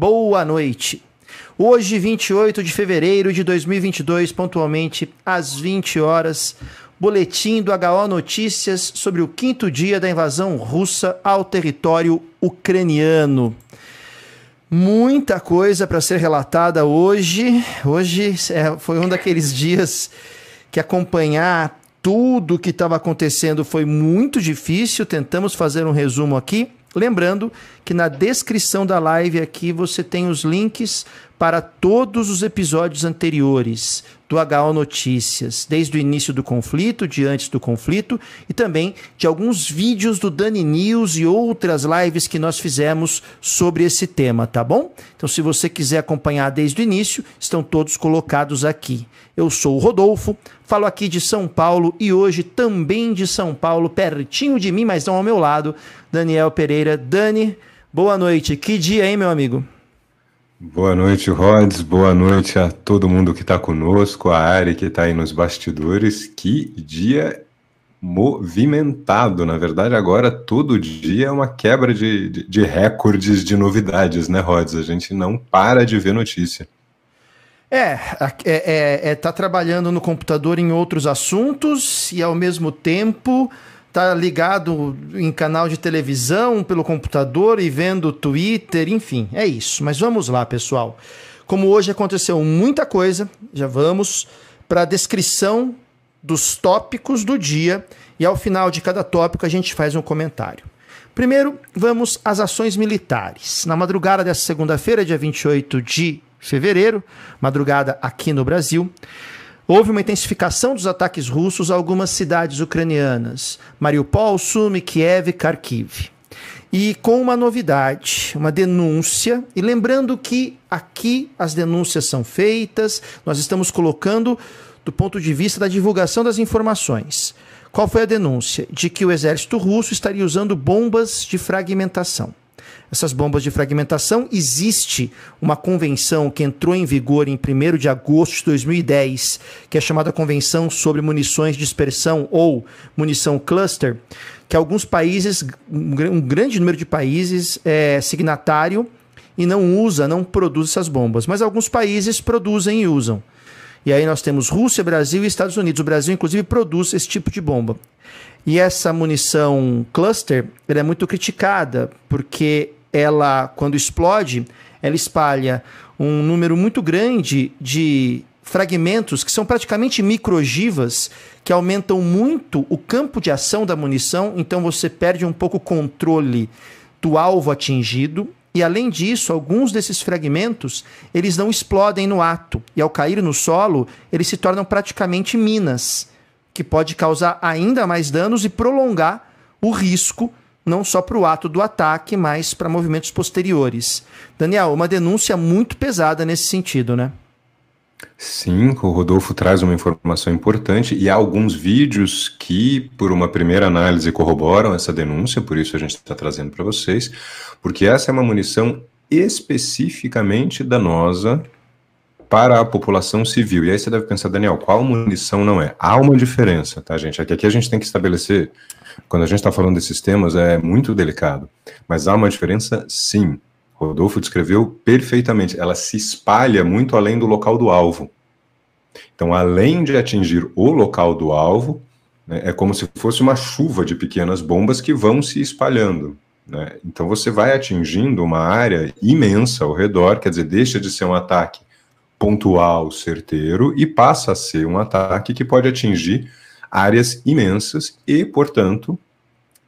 boa noite. Hoje, 28 de fevereiro de 2022, pontualmente às 20 horas, boletim do HO Notícias sobre o quinto dia da invasão russa ao território ucraniano. Muita coisa para ser relatada hoje. Hoje é, foi um daqueles dias que acompanhar tudo o que estava acontecendo foi muito difícil. Tentamos fazer um resumo aqui. Lembrando que na descrição da live aqui você tem os links para todos os episódios anteriores do HO Notícias, desde o início do conflito, de antes do conflito, e também de alguns vídeos do Dani News e outras lives que nós fizemos sobre esse tema, tá bom? Então, se você quiser acompanhar desde o início, estão todos colocados aqui. Eu sou o Rodolfo, falo aqui de São Paulo e hoje também de São Paulo, pertinho de mim, mas não ao meu lado, Daniel Pereira. Dani, boa noite. Que dia, hein, meu amigo? Boa noite, Rods. Boa noite a todo mundo que está conosco, a Ari que está aí nos bastidores. Que dia movimentado. Na verdade, agora todo dia é uma quebra de, de, de recordes de novidades, né, Rods? A gente não para de ver notícia. É, é, é, é, tá trabalhando no computador em outros assuntos e ao mesmo tempo tá ligado em canal de televisão pelo computador e vendo Twitter, enfim, é isso. Mas vamos lá, pessoal. Como hoje aconteceu muita coisa, já vamos para a descrição dos tópicos do dia e ao final de cada tópico a gente faz um comentário. Primeiro, vamos às ações militares. Na madrugada dessa segunda-feira, dia 28 de fevereiro, madrugada aqui no Brasil, Houve uma intensificação dos ataques russos a algumas cidades ucranianas: Mariupol, Sumy, Kiev e Kharkiv. E com uma novidade, uma denúncia, e lembrando que aqui as denúncias são feitas, nós estamos colocando do ponto de vista da divulgação das informações. Qual foi a denúncia? De que o exército russo estaria usando bombas de fragmentação essas bombas de fragmentação. Existe uma convenção que entrou em vigor em 1 de agosto de 2010, que é chamada Convenção sobre Munições de Dispersão ou Munição Cluster, que alguns países, um grande número de países, é signatário e não usa, não produz essas bombas. Mas alguns países produzem e usam. E aí nós temos Rússia, Brasil e Estados Unidos. O Brasil, inclusive, produz esse tipo de bomba. E essa munição cluster é muito criticada, porque ela, quando explode, ela espalha um número muito grande de fragmentos que são praticamente microgivas, que aumentam muito o campo de ação da munição, então você perde um pouco o controle do alvo atingido. E além disso, alguns desses fragmentos, eles não explodem no ato, e ao cair no solo, eles se tornam praticamente minas, que pode causar ainda mais danos e prolongar o risco não só para o ato do ataque, mas para movimentos posteriores. Daniel, uma denúncia muito pesada nesse sentido, né? Sim, o Rodolfo traz uma informação importante e há alguns vídeos que, por uma primeira análise, corroboram essa denúncia, por isso a gente está trazendo para vocês, porque essa é uma munição especificamente danosa para a população civil. E aí você deve pensar, Daniel, qual munição não é? Há uma diferença, tá, gente? Aqui, aqui a gente tem que estabelecer quando a gente está falando desses temas, é muito delicado. Mas há uma diferença, sim. Rodolfo descreveu perfeitamente. Ela se espalha muito além do local do alvo. Então, além de atingir o local do alvo, né, é como se fosse uma chuva de pequenas bombas que vão se espalhando. Né? Então, você vai atingindo uma área imensa ao redor, quer dizer, deixa de ser um ataque pontual, certeiro, e passa a ser um ataque que pode atingir áreas imensas e, portanto,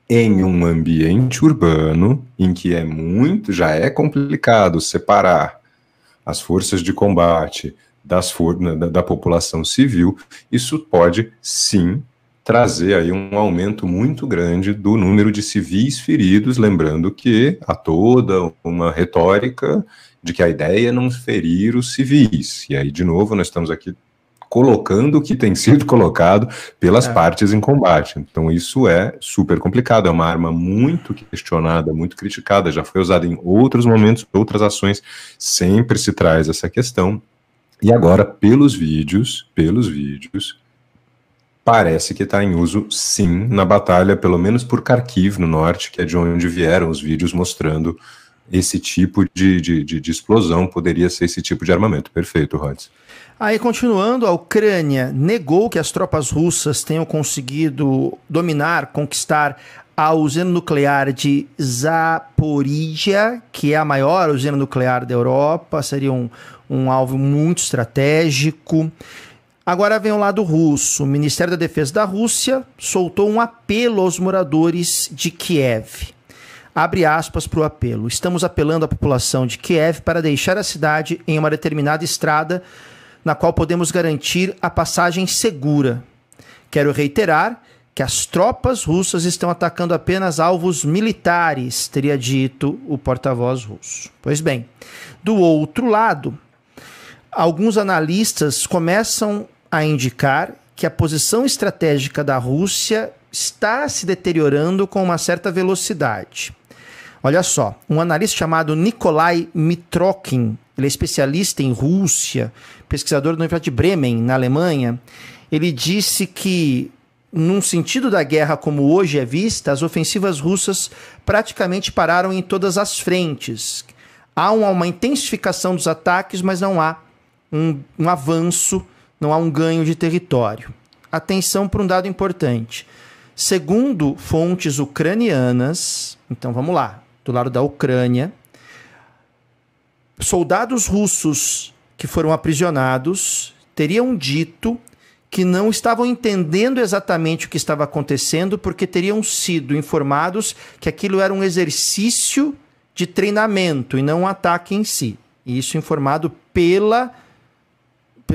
em um ambiente urbano em que é muito, já é complicado separar as forças de combate das for da, da população civil, isso pode sim trazer aí um aumento muito grande do número de civis feridos, lembrando que há toda uma retórica de que a ideia é não ferir os civis. E aí, de novo, nós estamos aqui colocando o que tem sido colocado pelas é. partes em combate. Então, isso é super complicado, é uma arma muito questionada, muito criticada, já foi usada em outros momentos, outras ações, sempre se traz essa questão. E agora, pelos vídeos, pelos vídeos, parece que está em uso sim na batalha, pelo menos por Kharkiv, no norte, que é de onde vieram os vídeos mostrando esse tipo de, de, de, de explosão poderia ser esse tipo de armamento. Perfeito, Rods. Aí, continuando, a Ucrânia negou que as tropas russas tenham conseguido dominar, conquistar a usina nuclear de Zaporizhia, que é a maior usina nuclear da Europa, seria um, um alvo muito estratégico. Agora vem o lado russo. O Ministério da Defesa da Rússia soltou um apelo aos moradores de Kiev. Abre aspas para o apelo. Estamos apelando à população de Kiev para deixar a cidade em uma determinada estrada na qual podemos garantir a passagem segura. Quero reiterar que as tropas russas estão atacando apenas alvos militares, teria dito o porta-voz russo. Pois bem, do outro lado, alguns analistas começam a indicar que a posição estratégica da Rússia está se deteriorando com uma certa velocidade. Olha só, um analista chamado Nikolai Mitrokin, ele é especialista em Rússia, pesquisador da Universidade de Bremen, na Alemanha, ele disse que num sentido da guerra como hoje é vista, as ofensivas russas praticamente pararam em todas as frentes. Há uma intensificação dos ataques, mas não há um, um avanço, não há um ganho de território. Atenção para um dado importante. Segundo fontes ucranianas, então vamos lá, do lado da Ucrânia, soldados russos que foram aprisionados teriam dito que não estavam entendendo exatamente o que estava acontecendo, porque teriam sido informados que aquilo era um exercício de treinamento e não um ataque em si. Isso informado pela,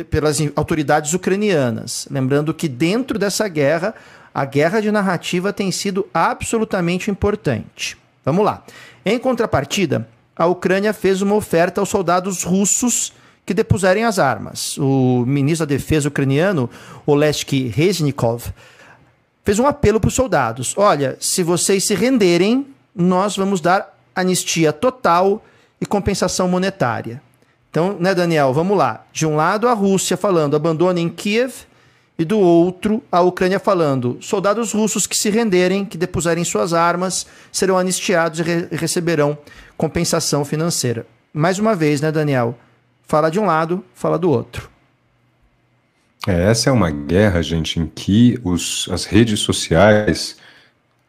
pelas autoridades ucranianas. Lembrando que dentro dessa guerra, a guerra de narrativa tem sido absolutamente importante. Vamos lá. Em contrapartida, a Ucrânia fez uma oferta aos soldados russos que depuserem as armas. O ministro da Defesa ucraniano, Olesk Reznikov, fez um apelo para os soldados: olha, se vocês se renderem, nós vamos dar anistia total e compensação monetária. Então, né, Daniel, vamos lá. De um lado, a Rússia falando abandonem Kiev, e do outro, a Ucrânia falando soldados russos que se renderem, que depuserem suas armas, serão anistiados e re receberão compensação financeira. Mais uma vez, né, Daniel? fala de um lado, fala do outro. É, essa é uma guerra, gente, em que os, as redes sociais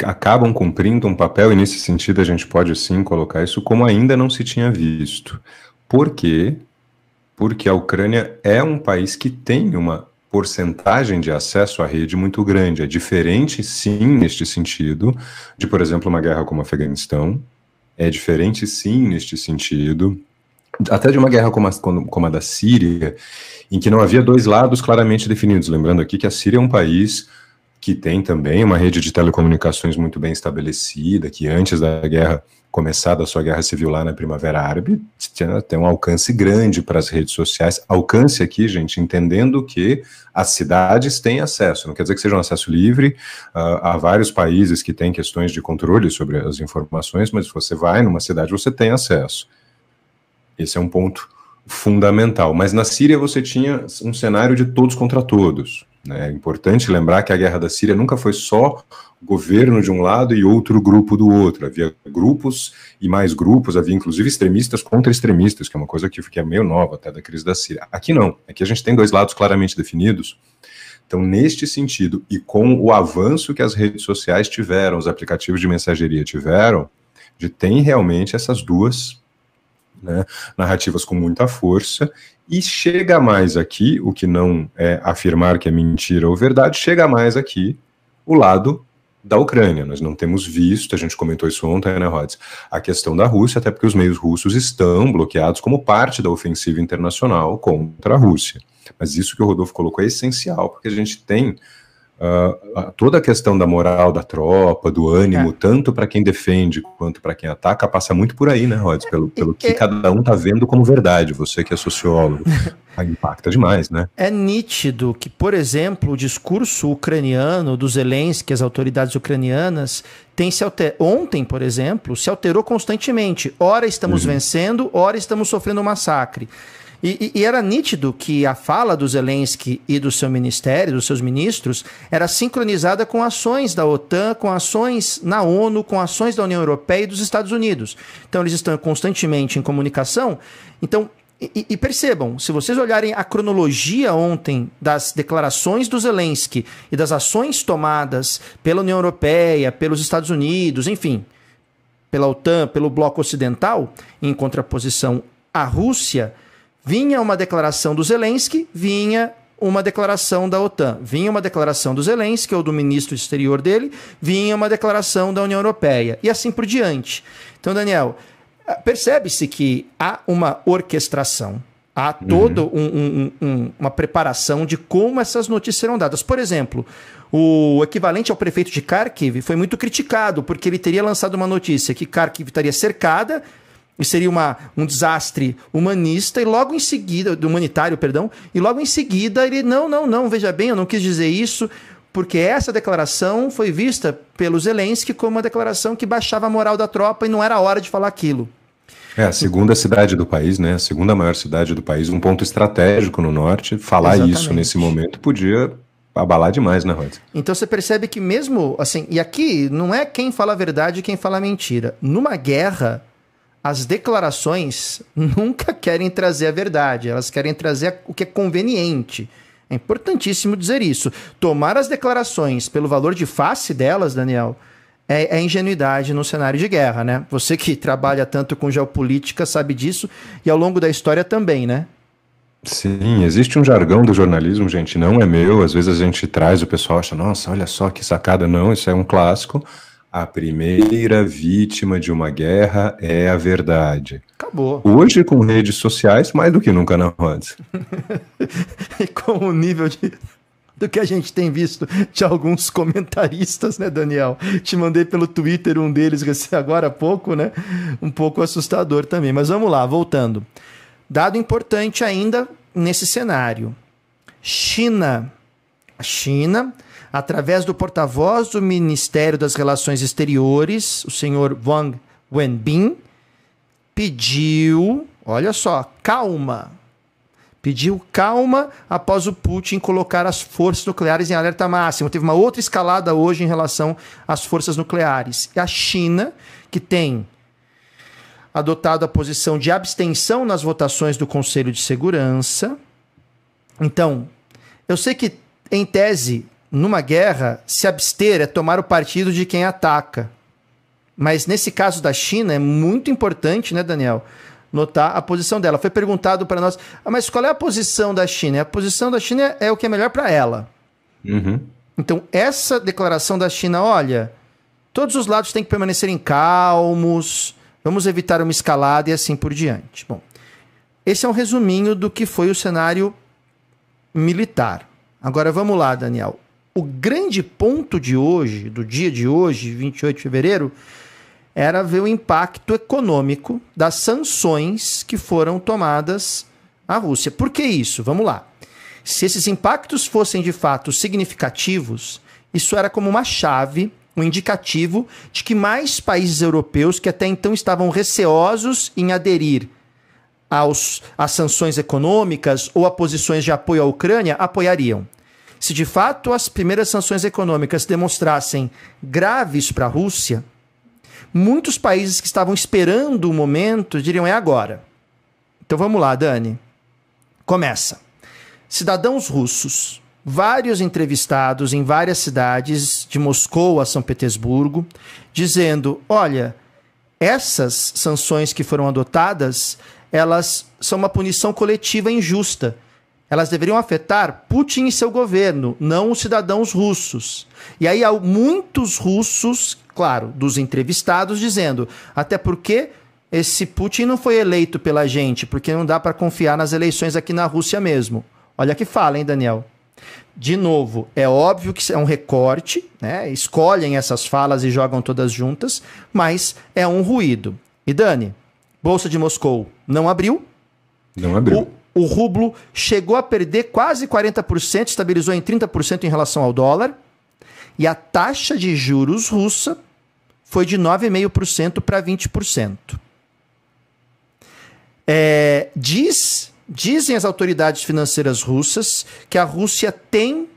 acabam cumprindo um papel, e nesse sentido a gente pode sim colocar isso como ainda não se tinha visto. Por quê? Porque a Ucrânia é um país que tem uma porcentagem de acesso à rede muito grande. É diferente, sim, neste sentido, de, por exemplo, uma guerra como o Afeganistão. É diferente, sim, neste sentido até de uma guerra como a, como a da Síria, em que não havia dois lados claramente definidos. Lembrando aqui que a Síria é um país que tem também uma rede de telecomunicações muito bem estabelecida, que antes da guerra começar da sua guerra civil lá na Primavera Árabe, tem um alcance grande para as redes sociais. Alcance aqui, gente, entendendo que as cidades têm acesso, não quer dizer que seja um acesso livre, uh, há vários países que têm questões de controle sobre as informações, mas se você vai numa cidade, você tem acesso. Esse é um ponto fundamental. Mas na Síria você tinha um cenário de todos contra todos. Né? É importante lembrar que a guerra da Síria nunca foi só governo de um lado e outro grupo do outro. Havia grupos e mais grupos, havia inclusive extremistas contra extremistas, que é uma coisa que, é meio nova até da crise da Síria. Aqui não. Aqui a gente tem dois lados claramente definidos. Então, neste sentido, e com o avanço que as redes sociais tiveram, os aplicativos de mensageria tiveram, de tem realmente essas duas né, narrativas com muita força, e chega mais aqui, o que não é afirmar que é mentira ou verdade, chega mais aqui o lado da Ucrânia. Nós não temos visto, a gente comentou isso ontem, né, Rods, a questão da Rússia, até porque os meios russos estão bloqueados como parte da ofensiva internacional contra a Rússia. Mas isso que o Rodolfo colocou é essencial, porque a gente tem Uh, toda a questão da moral da tropa, do ânimo, é. tanto para quem defende quanto para quem ataca, passa muito por aí, né, Rods? Pelo, pelo que é, cada um está vendo como verdade, você que é sociólogo. impacta demais, né? É nítido que, por exemplo, o discurso ucraniano dos Zelensky, as autoridades ucranianas, tem se alter... ontem, por exemplo, se alterou constantemente. Ora estamos uhum. vencendo, ora estamos sofrendo um massacre. E, e, era nítido que a fala do Zelensky e do seu ministério, dos seus ministros, era sincronizada com ações da OTAN, com ações na ONU, com ações da União Europeia e dos Estados Unidos. Então eles estão constantemente em comunicação. Então, e, e percebam, se vocês olharem a cronologia ontem das declarações do Zelensky e das ações tomadas pela União Europeia, pelos Estados Unidos, enfim, pela OTAN, pelo bloco ocidental, em contraposição à Rússia Vinha uma declaração do Zelensky, vinha uma declaração da OTAN, vinha uma declaração do Zelensky ou do ministro exterior dele, vinha uma declaração da União Europeia e assim por diante. Então, Daniel, eh, percebe-se que há uma orquestração, há toda uhum. um, um, um, uma preparação de como essas notícias serão dadas. Por exemplo, o equivalente ao prefeito de Kharkiv foi muito criticado porque ele teria lançado uma notícia que Kharkiv estaria cercada seria uma, um desastre humanista, e logo em seguida, humanitário, perdão, e logo em seguida ele, não, não, não, veja bem, eu não quis dizer isso, porque essa declaração foi vista pelo Zelensky como uma declaração que baixava a moral da tropa e não era hora de falar aquilo. É, a segunda cidade do país, né? A segunda maior cidade do país, um ponto estratégico no norte. Falar Exatamente. isso nesse momento podia abalar demais, né, Rod? Então você percebe que mesmo assim, e aqui não é quem fala a verdade e quem fala a mentira. Numa guerra, as declarações nunca querem trazer a verdade, elas querem trazer o que é conveniente. É importantíssimo dizer isso. Tomar as declarações pelo valor de face delas, Daniel, é, é, ingenuidade no cenário de guerra, né? Você que trabalha tanto com geopolítica sabe disso e ao longo da história também, né? Sim, existe um jargão do jornalismo, gente, não é meu. Às vezes a gente traz, o pessoal acha, nossa, olha só que sacada. Não, isso é um clássico. A primeira vítima de uma guerra é a verdade. Acabou. Hoje, com redes sociais, mais do que nunca na roda. e com o nível de, do que a gente tem visto de alguns comentaristas, né, Daniel? Te mandei pelo Twitter um deles agora há pouco, né? Um pouco assustador também. Mas vamos lá, voltando. Dado importante ainda nesse cenário: China. A China através do porta-voz do Ministério das Relações Exteriores, o senhor Wang Wenbin, pediu, olha só, calma. Pediu calma após o Putin colocar as forças nucleares em alerta máximo. Teve uma outra escalada hoje em relação às forças nucleares. E a China, que tem adotado a posição de abstenção nas votações do Conselho de Segurança. Então, eu sei que, em tese, numa guerra, se abster é tomar o partido de quem ataca. Mas nesse caso da China é muito importante, né, Daniel? Notar a posição dela. Foi perguntado para nós, ah, mas qual é a posição da China? A posição da China é o que é melhor para ela. Uhum. Então, essa declaração da China, olha, todos os lados têm que permanecerem calmos, vamos evitar uma escalada e assim por diante. Bom, esse é um resuminho do que foi o cenário militar. Agora vamos lá, Daniel o grande ponto de hoje, do dia de hoje, 28 de fevereiro, era ver o impacto econômico das sanções que foram tomadas à Rússia. Por que isso? Vamos lá. Se esses impactos fossem de fato significativos, isso era como uma chave, um indicativo de que mais países europeus que até então estavam receosos em aderir aos, às sanções econômicas ou a posições de apoio à Ucrânia apoiariam. Se de fato as primeiras sanções econômicas demonstrassem graves para a Rússia, muitos países que estavam esperando o momento diriam é agora. Então vamos lá, Dani. Começa. Cidadãos russos, vários entrevistados em várias cidades, de Moscou a São Petersburgo, dizendo: olha, essas sanções que foram adotadas, elas são uma punição coletiva injusta elas deveriam afetar Putin e seu governo, não os cidadãos russos. E aí há muitos russos, claro, dos entrevistados, dizendo: até porque esse Putin não foi eleito pela gente, porque não dá para confiar nas eleições aqui na Rússia mesmo. Olha que fala, hein, Daniel? De novo, é óbvio que é um recorte, né? escolhem essas falas e jogam todas juntas, mas é um ruído. E Dani, Bolsa de Moscou não abriu. Não abriu. O o rublo chegou a perder quase 40%, estabilizou em 30% em relação ao dólar, e a taxa de juros russa foi de 9,5% para 20%. É, diz dizem as autoridades financeiras russas que a Rússia tem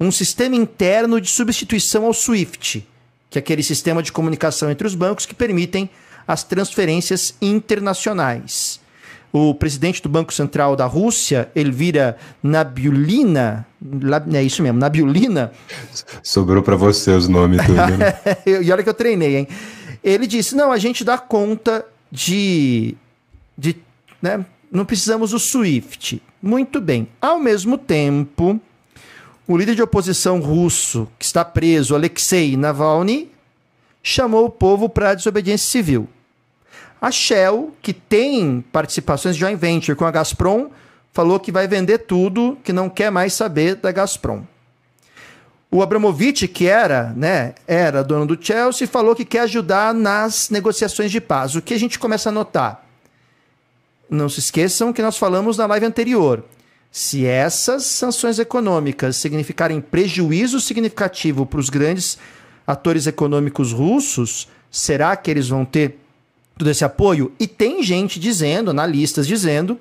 um sistema interno de substituição ao SWIFT, que é aquele sistema de comunicação entre os bancos que permitem as transferências internacionais. O presidente do Banco Central da Rússia, Elvira Nabiulina, é isso mesmo, Nabiulina. Sobrou para você os nomes tudo. Né? e olha que eu treinei, hein? Ele disse: não, a gente dá conta de. de né, não precisamos do SWIFT. Muito bem. Ao mesmo tempo, o líder de oposição russo, que está preso, Alexei Navalny, chamou o povo para a desobediência civil. A Shell, que tem participações de joint venture com a Gazprom, falou que vai vender tudo, que não quer mais saber da Gazprom. O Abramovich, que era, né, era dono do Chelsea, falou que quer ajudar nas negociações de paz. O que a gente começa a notar? Não se esqueçam que nós falamos na live anterior. Se essas sanções econômicas significarem prejuízo significativo para os grandes atores econômicos russos, será que eles vão ter todo esse apoio? E tem gente dizendo, analistas dizendo,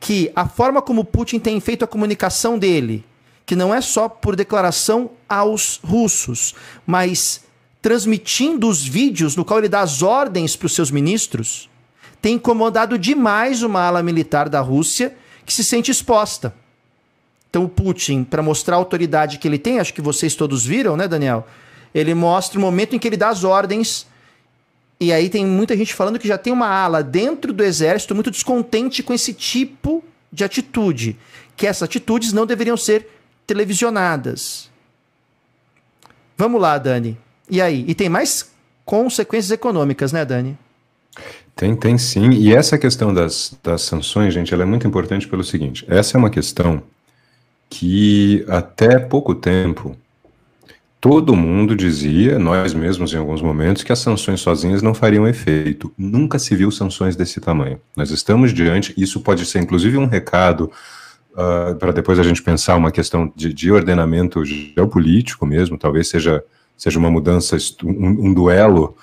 que a forma como Putin tem feito a comunicação dele, que não é só por declaração aos russos, mas transmitindo os vídeos no qual ele dá as ordens para os seus ministros, tem incomodado demais uma ala militar da Rússia que se sente exposta. Então o Putin, para mostrar a autoridade que ele tem, acho que vocês todos viram, né, Daniel? Ele mostra o momento em que ele dá as ordens. E aí tem muita gente falando que já tem uma ala dentro do exército muito descontente com esse tipo de atitude, que essas atitudes não deveriam ser televisionadas. Vamos lá, Dani. E aí? E tem mais consequências econômicas, né, Dani? Tem, tem sim. E essa questão das, das sanções, gente, ela é muito importante pelo seguinte: essa é uma questão que até pouco tempo todo mundo dizia, nós mesmos em alguns momentos, que as sanções sozinhas não fariam efeito. Nunca se viu sanções desse tamanho. Nós estamos diante, isso pode ser inclusive um recado uh, para depois a gente pensar uma questão de, de, ordenamento geopolítico mesmo, talvez seja, seja uma mudança, um, um duelo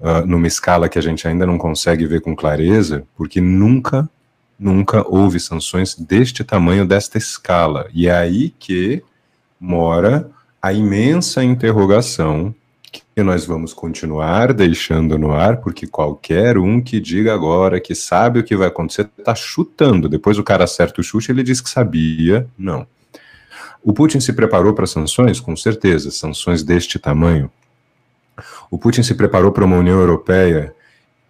uh, numa escala que a gente ainda não consegue ver com clareza, porque nunca, nunca houve sanções deste tamanho, desta escala. E é aí que mora a imensa interrogação que nós vamos continuar deixando no ar, porque qualquer um que diga agora que sabe o que vai acontecer está chutando. Depois o cara acerta o chute, ele diz que sabia. Não. O Putin se preparou para sanções? Com certeza, sanções deste tamanho. O Putin se preparou para uma União Europeia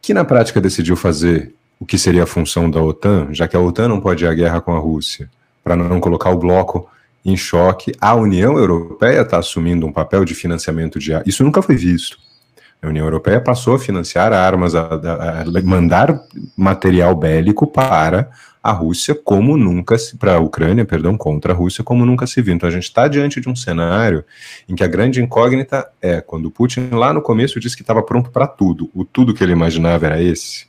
que, na prática, decidiu fazer o que seria a função da OTAN, já que a OTAN não pode ir à guerra com a Rússia, para não colocar o bloco em choque. A União Europeia está assumindo um papel de financiamento de Isso nunca foi visto. A União Europeia passou a financiar armas, a, a, a mandar material bélico para a Rússia como nunca se para a Ucrânia, perdão, contra a Rússia como nunca se viu. Então a gente está diante de um cenário em que a grande incógnita é quando o Putin lá no começo disse que estava pronto para tudo, o tudo que ele imaginava era esse.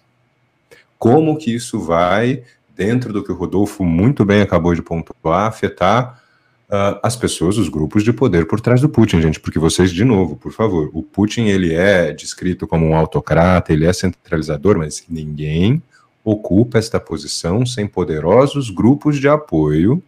Como que isso vai dentro do que o Rodolfo muito bem acabou de pontuar afetar uh, as pessoas, os grupos de poder por trás do Putin, gente, porque vocês, de novo, por favor, o Putin, ele é descrito como um autocrata, ele é centralizador, mas ninguém ocupa esta posição sem poderosos grupos de apoio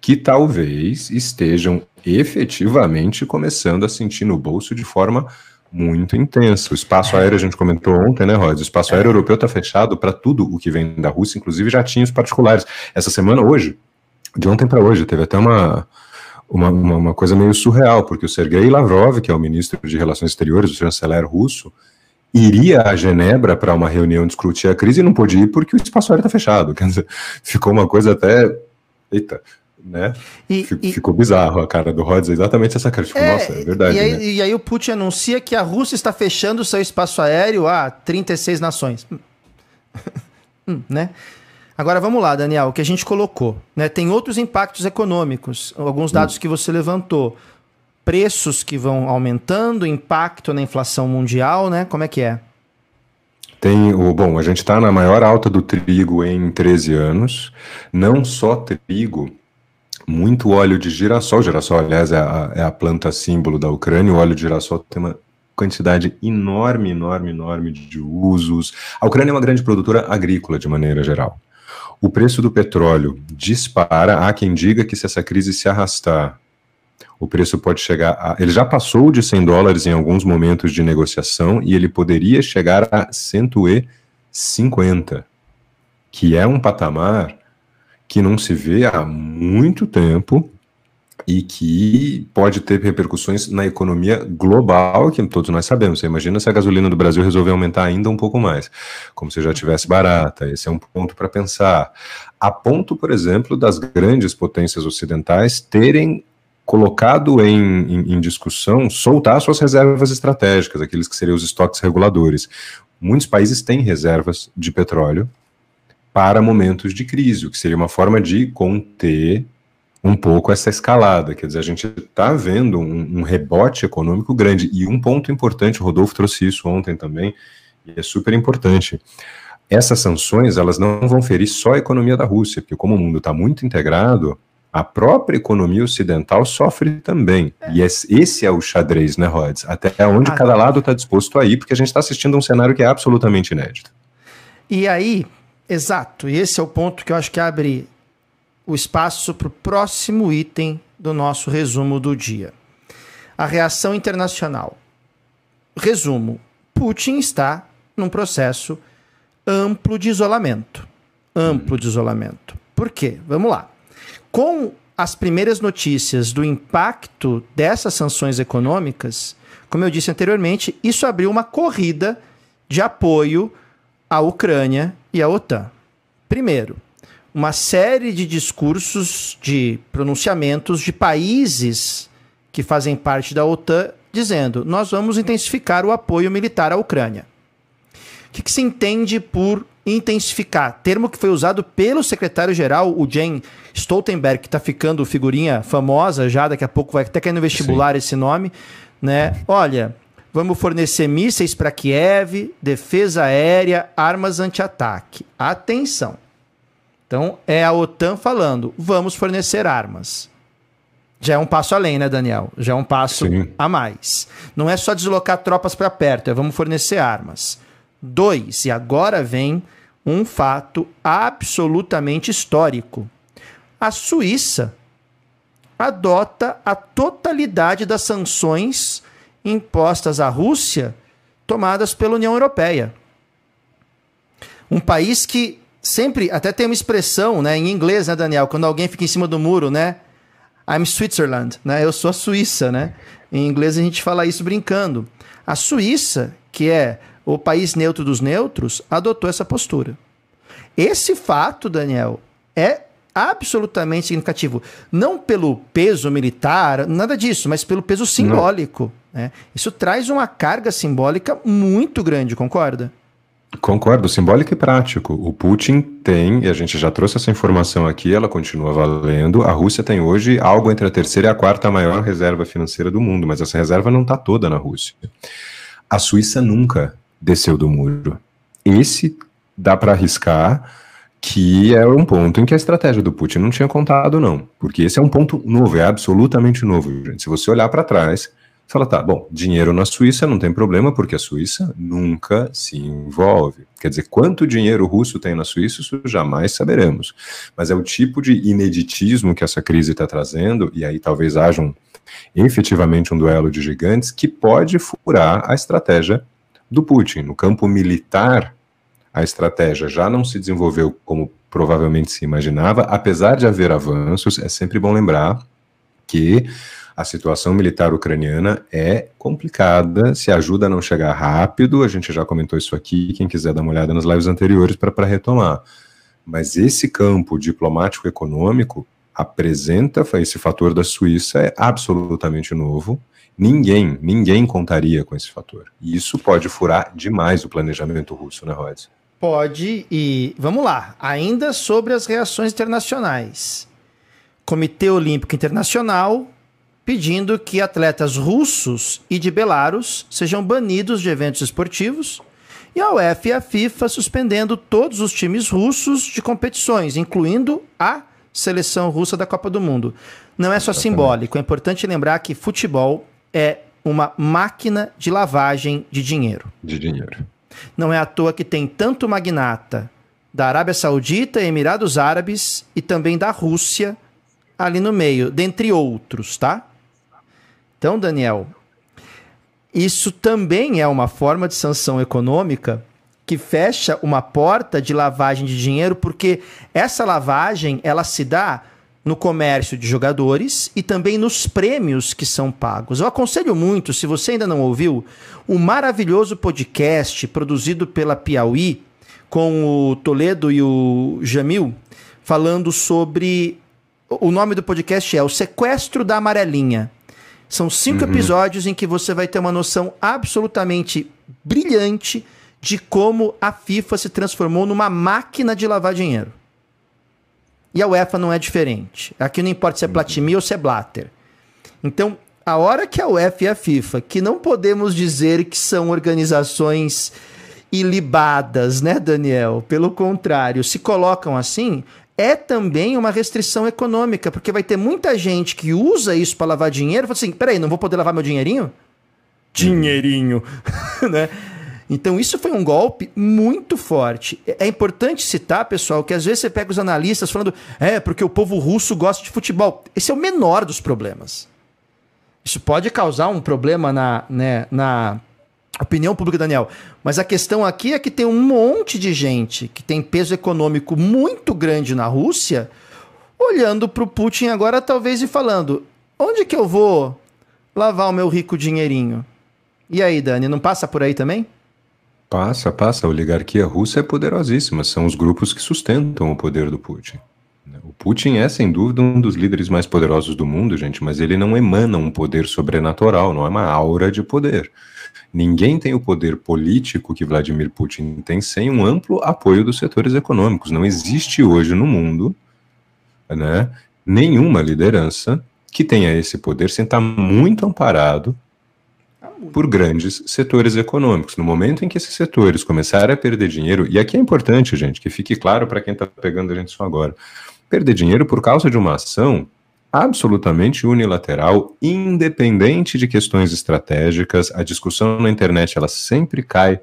que talvez estejam efetivamente começando a sentir no bolso de forma muito intensa. O espaço aéreo, a gente comentou ontem, né, Rod? O espaço aéreo europeu está fechado para tudo o que vem da Rússia, inclusive jatinhos particulares. Essa semana, hoje, de ontem para hoje. Teve até uma, uma, uma, coisa meio surreal, porque o Sergei Lavrov, que é o ministro de Relações Exteriores, o chanceler russo, iria a Genebra para uma reunião discutir a crise e não pôde ir porque o espaço aéreo está fechado. Quer dizer, ficou uma coisa até. Eita, né? E, ficou e... bizarro a cara do Rhodes, exatamente essa cara. Tipo, é, nossa, é verdade. E aí, né? e aí o Putin anuncia que a Rússia está fechando o seu espaço aéreo a 36 nações. hum, né? Agora vamos lá, Daniel, o que a gente colocou. Né? Tem outros impactos econômicos, alguns dados hum. que você levantou. Preços que vão aumentando, impacto na inflação mundial, né? Como é que é? Tem o bom, a gente está na maior alta do trigo em 13 anos. Não só trigo, muito óleo de girassol. Girassol, aliás, é a, é a planta símbolo da Ucrânia. O óleo de girassol tem uma quantidade enorme, enorme, enorme de usos. A Ucrânia é uma grande produtora agrícola de maneira geral. O preço do petróleo dispara. Há quem diga que se essa crise se arrastar, o preço pode chegar a. Ele já passou de 100 dólares em alguns momentos de negociação e ele poderia chegar a 150, que é um patamar que não se vê há muito tempo e que pode ter repercussões na economia global, que todos nós sabemos. Você imagina se a gasolina do Brasil resolver aumentar ainda um pouco mais, como se já tivesse barata. Esse é um ponto para pensar. A ponto, por exemplo, das grandes potências ocidentais terem colocado em, em, em, discussão soltar suas reservas estratégicas, aqueles que seriam os estoques reguladores. Muitos países têm reservas de petróleo para momentos de crise, o que seria uma forma de conter um pouco essa escalada. Quer dizer, a gente está vendo um, um, rebote econômico grande. E um ponto importante, o Rodolfo trouxe isso ontem também, e é super importante. Essas sanções elas não vão ferir só a economia da Rússia, porque como o mundo está muito integrado, a própria economia ocidental sofre também. E esse é o xadrez, né, Rhodes? Até onde cada lado está disposto a ir, porque a gente está assistindo um cenário que é absolutamente inédito. E aí, exato, e esse é o ponto que eu acho que abre o espaço para o próximo item do nosso resumo do dia. A reação internacional. Resumo: Putin está num processo amplo de isolamento. Amplo de isolamento. Por quê? Vamos lá. Com as primeiras notícias do impacto dessas sanções econômicas, como eu disse anteriormente, isso abriu uma corrida de apoio à Ucrânia e à OTAN. Primeiro, uma série de discursos, de pronunciamentos de países que fazem parte da OTAN dizendo: nós vamos intensificar o apoio militar à Ucrânia. O que, que se entende por intensificar? Termo que foi usado pelo secretário-geral, o Jane Stoltenberg, que está ficando figurinha famosa já, daqui a pouco vai até cair no vestibular Sim. esse nome. Né? Olha, vamos fornecer mísseis para Kiev, defesa aérea, armas anti-ataque. Atenção! Então, é a OTAN falando: vamos fornecer armas. Já é um passo além, né, Daniel? Já é um passo Sim. a mais. Não é só deslocar tropas para perto, é vamos fornecer armas. Dois, e agora vem um fato absolutamente histórico. A Suíça adota a totalidade das sanções impostas à Rússia tomadas pela União Europeia. Um país que sempre, até tem uma expressão, né, em inglês, né, Daniel, quando alguém fica em cima do muro, né? I'm Switzerland, né? Eu sou a Suíça, né? Em inglês a gente fala isso brincando. A Suíça, que é o país neutro dos neutros, adotou essa postura. Esse fato, Daniel, é absolutamente significativo. Não pelo peso militar, nada disso, mas pelo peso simbólico. Né? Isso traz uma carga simbólica muito grande, concorda? Concordo, simbólico e prático. O Putin tem, e a gente já trouxe essa informação aqui, ela continua valendo. A Rússia tem hoje algo entre a terceira e a quarta maior reserva financeira do mundo, mas essa reserva não está toda na Rússia. A Suíça nunca desceu do muro. Esse dá para arriscar que é um ponto em que a estratégia do Putin não tinha contado, não. Porque esse é um ponto novo, é absolutamente novo, gente. Se você olhar para trás, fala, tá, bom, dinheiro na Suíça não tem problema, porque a Suíça nunca se envolve. Quer dizer, quanto dinheiro russo tem na Suíça, isso jamais saberemos. Mas é o tipo de ineditismo que essa crise está trazendo, e aí talvez haja um, efetivamente um duelo de gigantes, que pode furar a estratégia do Putin. No campo militar, a estratégia já não se desenvolveu como provavelmente se imaginava, apesar de haver avanços, é sempre bom lembrar que a situação militar ucraniana é complicada, se ajuda a não chegar rápido, a gente já comentou isso aqui, quem quiser dar uma olhada nas lives anteriores para retomar. Mas esse campo diplomático econômico apresenta esse fator da Suíça é absolutamente novo. Ninguém, ninguém contaria com esse fator. E isso pode furar demais o planejamento russo, né, Rhodes? Pode, e vamos lá. Ainda sobre as reações internacionais. Comitê Olímpico Internacional pedindo que atletas russos e de Belarus sejam banidos de eventos esportivos, e a UEFA e a FIFA suspendendo todos os times russos de competições, incluindo a seleção russa da Copa do Mundo. Não é só Exatamente. simbólico, é importante lembrar que futebol é uma máquina de lavagem de dinheiro. De dinheiro. Não é à toa que tem tanto magnata da Arábia Saudita, Emirados Árabes e também da Rússia ali no meio, dentre outros, tá? Então, Daniel, isso também é uma forma de sanção econômica que fecha uma porta de lavagem de dinheiro, porque essa lavagem ela se dá no comércio de jogadores e também nos prêmios que são pagos. Eu aconselho muito, se você ainda não ouviu, um maravilhoso podcast produzido pela Piauí com o Toledo e o Jamil, falando sobre. O nome do podcast é O Sequestro da Amarelinha. São cinco uhum. episódios em que você vai ter uma noção absolutamente brilhante de como a FIFA se transformou numa máquina de lavar dinheiro. E a UEFA não é diferente. Aqui não importa se é Platini ou se é Blatter. Então, a hora que a UEFA e a FIFA, que não podemos dizer que são organizações ilibadas, né, Daniel? Pelo contrário, se colocam assim, é também uma restrição econômica, porque vai ter muita gente que usa isso para lavar dinheiro fala assim: peraí, não vou poder lavar meu dinheirinho? Dinheirinho, né? Então, isso foi um golpe muito forte. É, é importante citar, pessoal, que às vezes você pega os analistas falando, é, porque o povo russo gosta de futebol. Esse é o menor dos problemas. Isso pode causar um problema na, né, na opinião pública, Daniel. Mas a questão aqui é que tem um monte de gente que tem peso econômico muito grande na Rússia, olhando para o Putin agora, talvez, e falando: onde que eu vou lavar o meu rico dinheirinho? E aí, Dani, não passa por aí também? Passa, passa. A oligarquia russa é poderosíssima. São os grupos que sustentam o poder do Putin. O Putin é, sem dúvida, um dos líderes mais poderosos do mundo, gente, mas ele não emana um poder sobrenatural, não é uma aura de poder. Ninguém tem o poder político que Vladimir Putin tem sem um amplo apoio dos setores econômicos. Não existe hoje no mundo né, nenhuma liderança que tenha esse poder sem estar muito amparado por grandes setores econômicos. No momento em que esses setores começarem a perder dinheiro, e aqui é importante, gente, que fique claro para quem está pegando a gente só agora, perder dinheiro por causa de uma ação absolutamente unilateral, independente de questões estratégicas. A discussão na internet ela sempre cai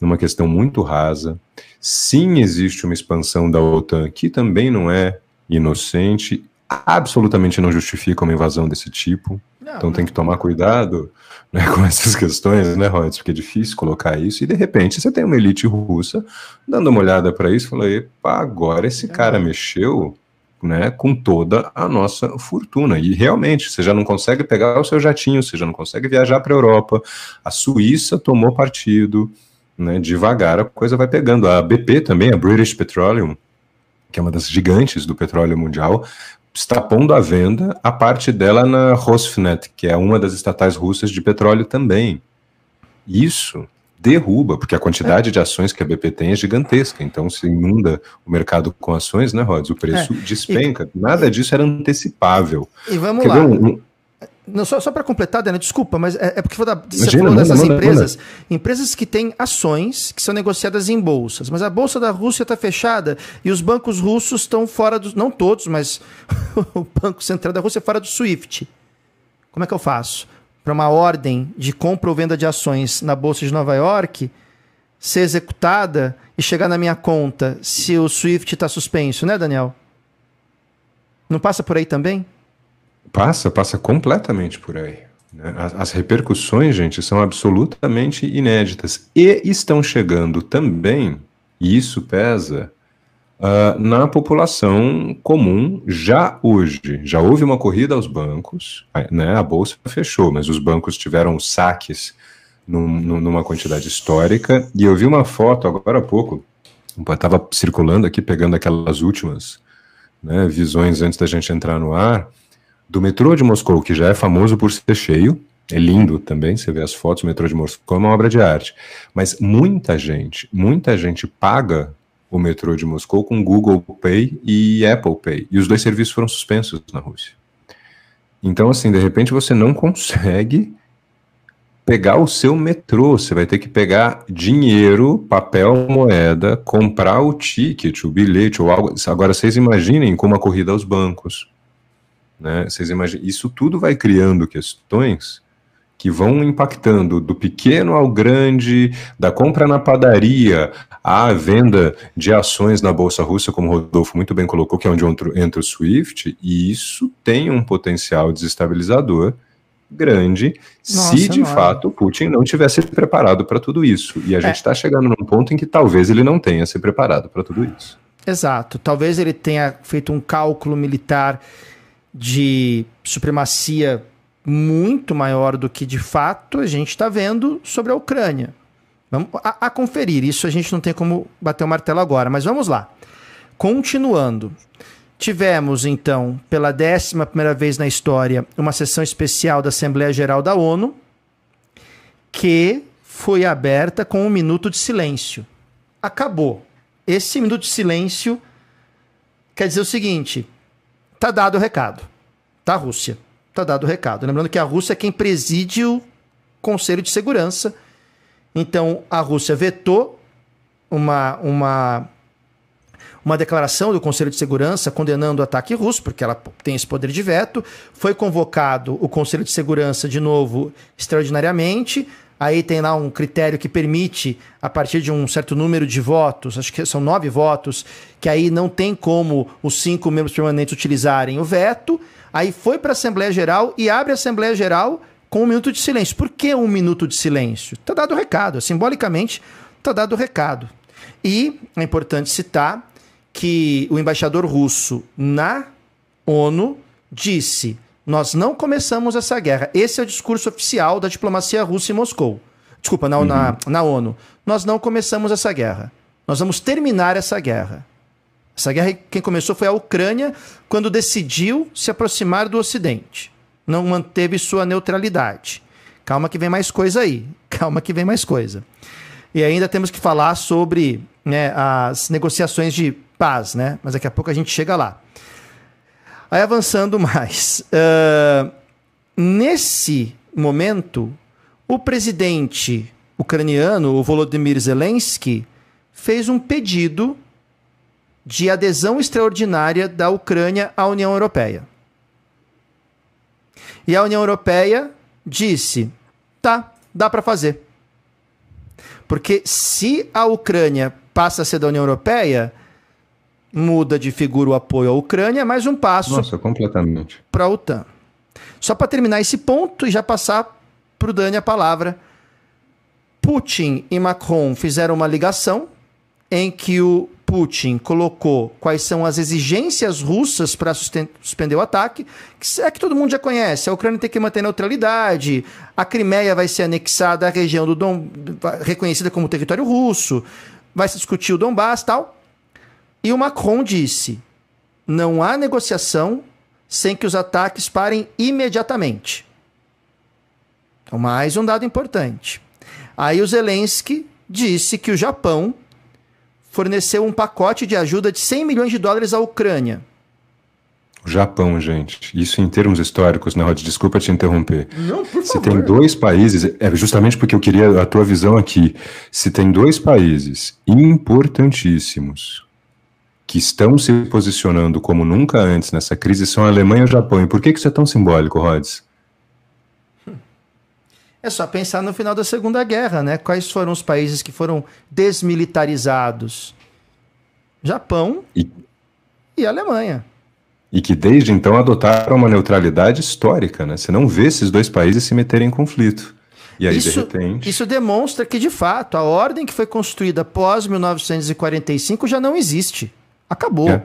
numa questão muito rasa. Sim, existe uma expansão da OTAN que também não é inocente, absolutamente não justifica uma invasão desse tipo. Não, então não. tem que tomar cuidado né, com essas questões, né, Rhodes? Porque é difícil colocar isso. E de repente você tem uma elite russa dando uma olhada para isso e falando: epa, agora esse cara mexeu né, com toda a nossa fortuna. E realmente, você já não consegue pegar o seu jatinho, você já não consegue viajar para a Europa. A Suíça tomou partido, né, devagar a coisa vai pegando. A BP também, a British Petroleum, que é uma das gigantes do petróleo mundial, está pondo à venda a parte dela na Rosneft, que é uma das estatais russas de petróleo também. Isso derruba, porque a quantidade é. de ações que a BP tem é gigantesca. Então, se inunda o mercado com ações, né, Rods? O preço é. despenca. E, Nada disso era antecipável. E vamos Quer lá. Um, não, só, só para completar, Dana, desculpa, mas é, é porque da, você Imagina, falou dessas manda, empresas, manda. empresas que têm ações que são negociadas em bolsas, mas a bolsa da Rússia está fechada e os bancos russos estão fora dos, não todos, mas o Banco Central da Rússia é fora do SWIFT. Como é que eu faço? Para uma ordem de compra ou venda de ações na Bolsa de Nova York ser executada e chegar na minha conta se o SWIFT está suspenso, né, Daniel? Não passa por aí também? Passa, passa completamente por aí. Né? As, repercussões, gente, são absolutamente inéditas e estão chegando também, e isso pesa, uh, na população comum já hoje. Já houve uma corrida aos bancos, né, a bolsa fechou, mas os bancos tiveram saques num, numa quantidade histórica. E eu vi uma foto agora há pouco, estava circulando aqui, pegando aquelas últimas né, visões antes da gente entrar no ar, do metrô de Moscou, que já é famoso por ser cheio, é lindo também, você vê as fotos, o metrô de Moscou é uma obra de arte. Mas muita gente, muita gente paga o metrô de Moscou com Google Pay e Apple Pay. E os dois serviços foram suspensos na Rússia. Então, assim, de repente você não consegue pegar o seu metrô. Você vai ter que pegar dinheiro, papel, moeda, comprar o ticket, o bilhete ou algo. Agora, vocês imaginem como a corrida aos bancos. Né? Vocês imaginem, isso tudo vai criando questões que vão impactando do pequeno ao grande, da compra na padaria à venda de ações na Bolsa Russa, como o Rodolfo muito bem colocou, que é onde entra o SWIFT, e isso tem um potencial desestabilizador grande Nossa, se de mano. fato Putin não tivesse preparado para tudo isso. E a gente está é. chegando num ponto em que talvez ele não tenha se preparado para tudo isso. Exato. Talvez ele tenha feito um cálculo militar de supremacia muito maior do que de fato a gente está vendo sobre a Ucrânia. Vamos a, a, conferir. Isso a gente não tem como bater o martelo agora, mas vamos lá. Continuando. Tivemos, então, pela décima primeira vez na história, uma sessão especial da Assembleia Geral da ONU, que foi aberta com um minuto de silêncio. Acabou. Esse minuto de silêncio quer dizer o seguinte: tá dado o recado. Tá, Rússia? Tá dado o recado. Lembrando que a Rússia é quem preside o Conselho de Segurança. Então, a Rússia vetou uma, uma, uma declaração do Conselho de Segurança condenando o ataque russo, porque ela tem esse poder de veto. Foi convocado o Conselho de Segurança de novo extraordinariamente. Aí tem lá um critério que permite, a partir de um certo número de votos, acho que são nove votos, que aí não tem como os cinco membros permanentes utilizarem o veto. Aí foi para a Assembleia Geral e abre a Assembleia Geral com um minuto de silêncio. Por que um minuto de silêncio? Está dado o recado, simbolicamente está dado o recado. E é importante citar que o embaixador russo na ONU disse: Nós não começamos essa guerra. Esse é o discurso oficial da diplomacia russa em Moscou. Desculpa, na, uhum. na, na ONU. Nós não começamos essa guerra. Nós vamos terminar essa guerra. Essa guerra, quem começou foi a Ucrânia, quando decidiu se aproximar do Ocidente. Não manteve sua neutralidade. Calma que vem mais coisa aí. Calma que vem mais coisa. E ainda temos que falar sobre né, as negociações de paz, né? Mas daqui a pouco a gente chega lá. Aí avançando mais. Uh, nesse momento, o presidente ucraniano, o Volodymyr Zelensky, fez um pedido de adesão extraordinária da Ucrânia à União Europeia. E a União Europeia disse: tá, dá para fazer. Porque se a Ucrânia passa a ser da União Europeia, muda de figura o apoio à Ucrânia, mais um passo Nossa, completamente. para a OTAN. Só para terminar esse ponto e já passar para o Dani a palavra. Putin e Macron fizeram uma ligação em que o Putin colocou quais são as exigências russas para suspender o ataque, que é que todo mundo já conhece. A Ucrânia tem que manter neutralidade, a Crimeia vai ser anexada à região do Dom, reconhecida como território russo, vai se discutir o Donbass tal. E o Macron disse: não há negociação sem que os ataques parem imediatamente. Então, mais um dado importante. Aí o Zelensky disse que o Japão forneceu um pacote de ajuda de 100 milhões de dólares à Ucrânia. O Japão, gente. Isso em termos históricos, né, Rod? Desculpa te interromper. Não, por favor. Se tem dois países, é justamente porque eu queria a tua visão aqui. Se tem dois países importantíssimos que estão se posicionando como nunca antes nessa crise, são a Alemanha e o Japão. E por que, que isso é tão simbólico, Rods? É só pensar no final da Segunda Guerra, né? Quais foram os países que foram desmilitarizados? Japão e, e Alemanha. E que desde então adotaram uma neutralidade histórica, né? Você não vê esses dois países se meterem em conflito. E aí, isso, de repente. Isso demonstra que, de fato, a ordem que foi construída pós 1945 já não existe. Acabou. É.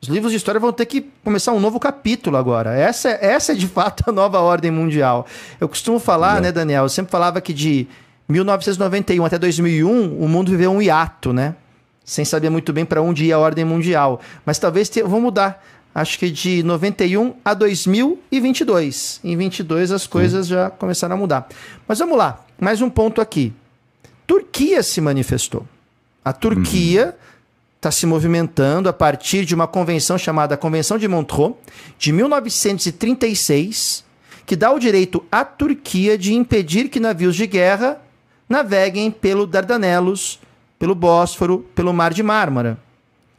Os livros de história vão ter que começar um novo capítulo agora. Essa, essa é de fato a nova ordem mundial. Eu costumo falar, né, Daniel? Eu sempre falava que de 1991 até 2001 o mundo viveu um hiato, né? Sem saber muito bem para onde ia a ordem mundial. Mas talvez te, vou mudar. Acho que de 91 a 2022. Em 22 as coisas Sim. já começaram a mudar. Mas vamos lá. Mais um ponto aqui. Turquia se manifestou. A Turquia. Uhum está se movimentando a partir de uma convenção chamada Convenção de Montreux, de 1936, que dá o direito à Turquia de impedir que navios de guerra naveguem pelo Dardanelos, pelo Bósforo, pelo Mar de Mármara.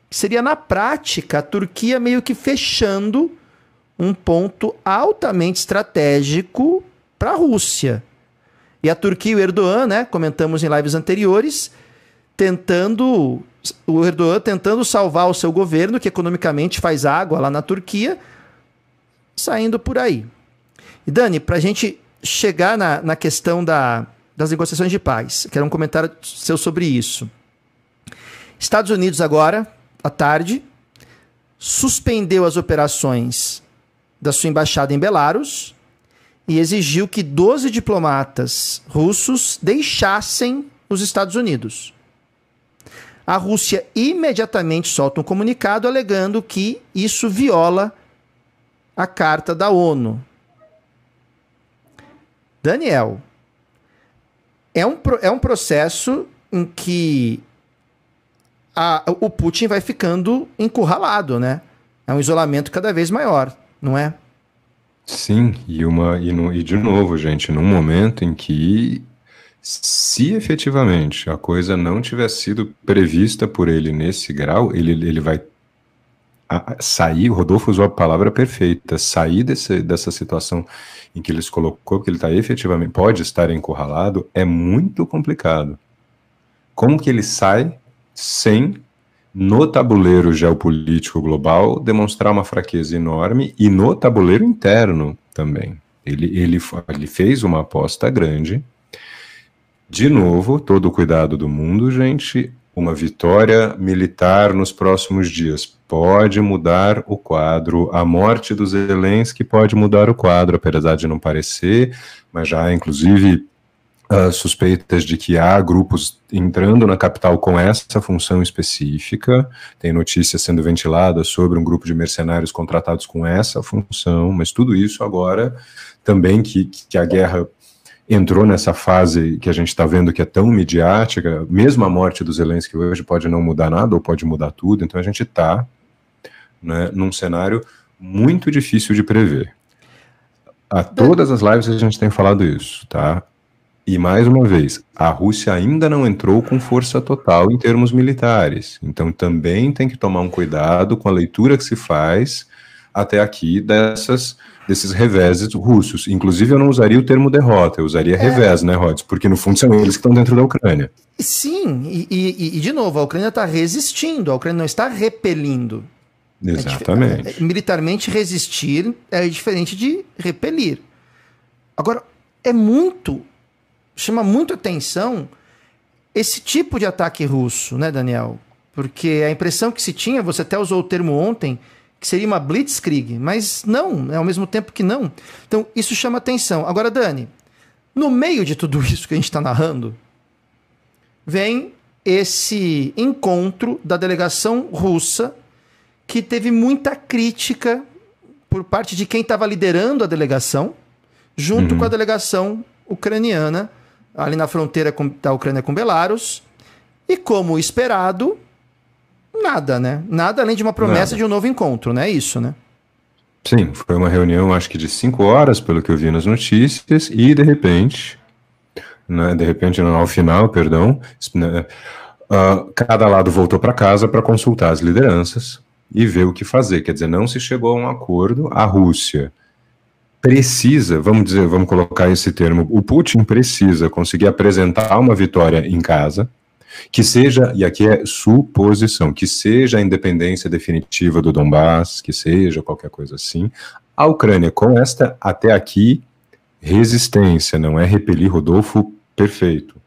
Seria, na prática, a Turquia meio que fechando um ponto altamente estratégico para a Rússia. E a Turquia e o Erdogan, né, comentamos em lives anteriores, tentando o Erdogan tentando salvar o seu governo, que economicamente faz água lá na Turquia, saindo por aí. E Dani, para a gente chegar na, na questão da, das negociações de paz, quero um comentário seu sobre isso. Estados Unidos agora, à tarde, suspendeu as operações da sua embaixada em Belarus e exigiu que 12 diplomatas russos deixassem os Estados Unidos. A Rússia imediatamente solta um comunicado alegando que isso viola a carta da ONU. Daniel, é um, é um processo em que a, o Putin vai ficando encurralado, né? É um isolamento cada vez maior, não é? Sim, e, uma, e, no, e de novo, gente, num momento em que, se efetivamente a coisa não tiver sido prevista por ele nesse grau, ele, ele vai sair. O Rodolfo usou a palavra perfeita: sair desse, dessa situação em que ele se colocou, que ele está efetivamente, pode estar encurralado, é muito complicado. Como que ele sai sem, no tabuleiro geopolítico global, demonstrar uma fraqueza enorme e no tabuleiro interno também. Ele, ele, ele fez uma aposta grande. De novo, todo o cuidado do mundo, gente. Uma vitória militar nos próximos dias pode mudar o quadro. A morte dos Zelensky pode mudar o quadro, apesar de não parecer, mas já, inclusive, uh, suspeitas de que há grupos entrando na capital com essa função específica. Tem notícias sendo ventiladas sobre um grupo de mercenários contratados com essa função, mas tudo isso agora também que, que a guerra entrou nessa fase que a gente está vendo que é tão midiática, mesmo a morte dos Zelensky hoje pode não mudar nada ou pode mudar tudo, então a gente está né, num cenário muito difícil de prever. A todas as lives a gente tem falado isso, tá? E mais uma vez, a Rússia ainda não entrou com força total em termos militares. Então também tem que tomar um cuidado com a leitura que se faz até aqui dessas desses reveses russos. Inclusive, eu não usaria o termo derrota, eu usaria é. revés, né, Rods? Porque no fundo são eles que estão dentro da Ucrânia. Sim, e, e, e de novo, a Ucrânia está resistindo, a Ucrânia não está repelindo. Exatamente. É, é, militarmente resistir é diferente de repelir. Agora, é muito chama muito atenção esse tipo de ataque russo, né, Daniel? Porque a impressão que se tinha, você até usou o termo ontem, que seria uma blitzkrieg, mas não, é ao mesmo tempo que não. Então, isso chama atenção. Agora, Dani, no meio de tudo isso que a gente está narrando, vem esse encontro da delegação russa que teve muita crítica por parte de quem estava liderando a delegação, junto uhum. com a delegação ucraniana, ali na fronteira com, da Ucrânia com Belarus. E como esperado, nada, né? Nada além de uma promessa nada. de um novo encontro, né? É isso, né? Sim, foi uma reunião, acho que de cinco horas, pelo que eu vi nas notícias, e de repente, né, de repente, não, ao final, perdão, uh, cada lado voltou para casa para consultar as lideranças e ver o que fazer. Quer dizer, não se chegou a um acordo. A Rússia precisa, vamos dizer, vamos colocar esse termo, o Putin precisa conseguir apresentar uma vitória em casa, que seja, e aqui é suposição, que seja a independência definitiva do Donbass, que seja qualquer coisa assim. A Ucrânia, com esta, até aqui, resistência, não é repelir Rodolfo perfeito.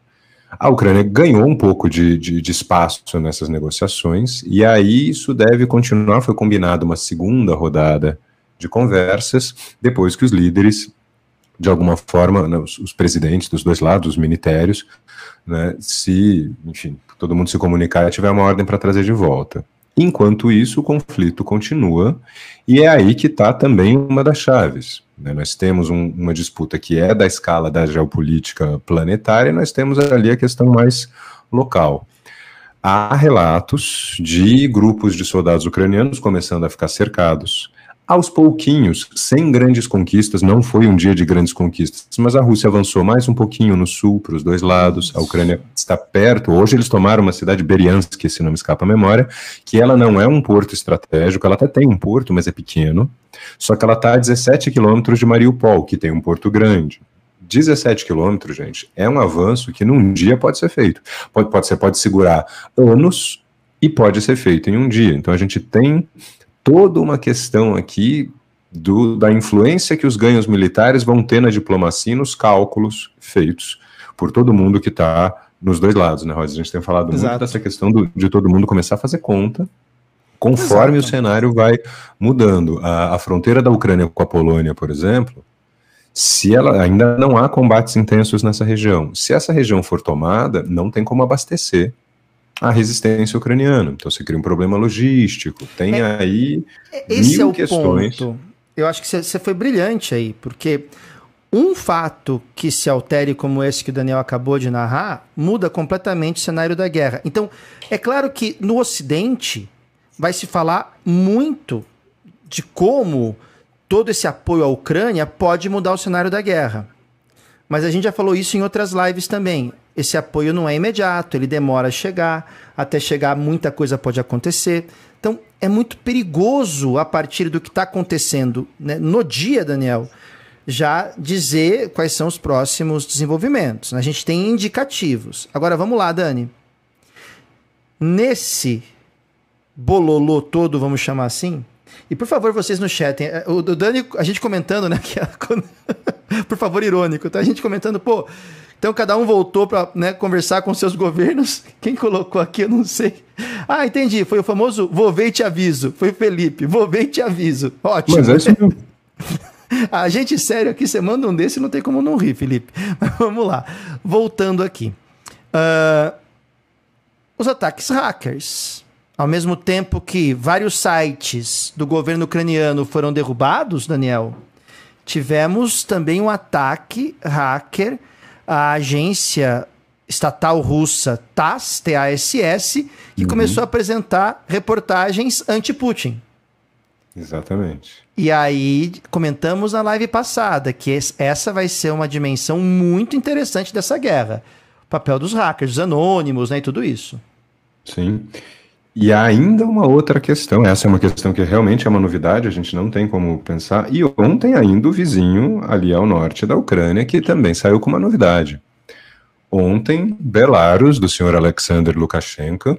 A Ucrânia ganhou um pouco de, de, de, espaço nessas negociações, e aí isso deve continuar. Foi combinado uma segunda rodada de conversas, depois que os líderes, de alguma forma, os, os, presidentes dos dois lados, os ministérios, né, se, enfim, todo mundo se comunicar e tiver uma ordem para trazer de volta. Enquanto isso, o conflito continua, e é aí que está também uma das chaves. Né? Nós temos um, uma disputa que é da escala da geopolítica planetária, e nós temos ali a questão mais local. Há relatos de grupos de soldados ucranianos começando a ficar cercados, aos pouquinhos, sem grandes conquistas, não foi um dia de grandes conquistas, mas a Rússia avançou mais um pouquinho no sul, para os dois lados, a Ucrânia está perto, hoje eles tomaram uma cidade, Beriansk, se não me escapa a memória, que ela não é um porto estratégico, ela até tem um porto, mas é pequeno, só que ela está a 17 quilômetros de Mariupol, que tem um porto grande. 17 quilômetros, gente, é um avanço que num dia pode ser feito. Pode, pode pode segurar anos e pode ser feito em um dia. Então a gente tem toda uma questão aqui do, da influência que os ganhos militares vão ter na diplomacia e nos cálculos feitos por todo mundo que está nos dois lados, né, Rosa? A gente tem falado Exato. muito dessa questão do, de todo mundo começar a fazer conta conforme Exato. o cenário vai mudando. A, a, fronteira da Ucrânia com a Polônia, por exemplo, se ela ainda não há combates intensos nessa região, se essa região for tomada, não tem como abastecer a resistência ucraniana. Então você cria um problema logístico, tem é, aí esse mil é o questões. Ponto. Eu acho que você foi brilhante aí, porque um fato que se altere como esse que o Daniel acabou de narrar muda completamente o cenário da guerra. Então, é claro que no Ocidente vai se falar muito de como todo esse apoio à Ucrânia pode mudar o cenário da guerra. Mas a gente já falou isso em outras lives também. Esse apoio não é imediato, ele demora a chegar, até chegar muita coisa pode acontecer. Então é muito perigoso a partir do que está acontecendo né, no dia, Daniel, já dizer quais são os próximos desenvolvimentos. A gente tem indicativos. Agora vamos lá, Dani. Nesse bololô todo, vamos chamar assim, e por favor, vocês no chat, o Dani, a gente comentando, né? Que por favor, irônico, tá? A gente comentando, pô, então cada um voltou para né, conversar com seus governos. Quem colocou aqui, eu não sei. Ah, entendi. Foi o famoso vou ver e te aviso. Foi o Felipe. Vou ver e te aviso. Ótimo. Mas é isso mesmo. A gente sério aqui, você manda um desse, não tem como não rir, Felipe. Mas vamos lá. Voltando aqui. Uh, os ataques hackers. Ao mesmo tempo que vários sites do governo ucraniano foram derrubados, Daniel, tivemos também um ataque hacker à agência estatal russa TASS, TASS, que uhum. começou a apresentar reportagens anti-Putin. Exatamente. E aí comentamos na live passada que essa vai ser uma dimensão muito interessante dessa guerra. O papel dos hackers, dos anônimos, né, e tudo isso. Sim. E ainda uma outra questão, essa é uma questão que realmente é uma novidade, a gente não tem como pensar. E ontem ainda o vizinho ali ao norte da Ucrânia, que também saiu com uma novidade. Ontem, Belarus, do senhor Alexander Lukashenko,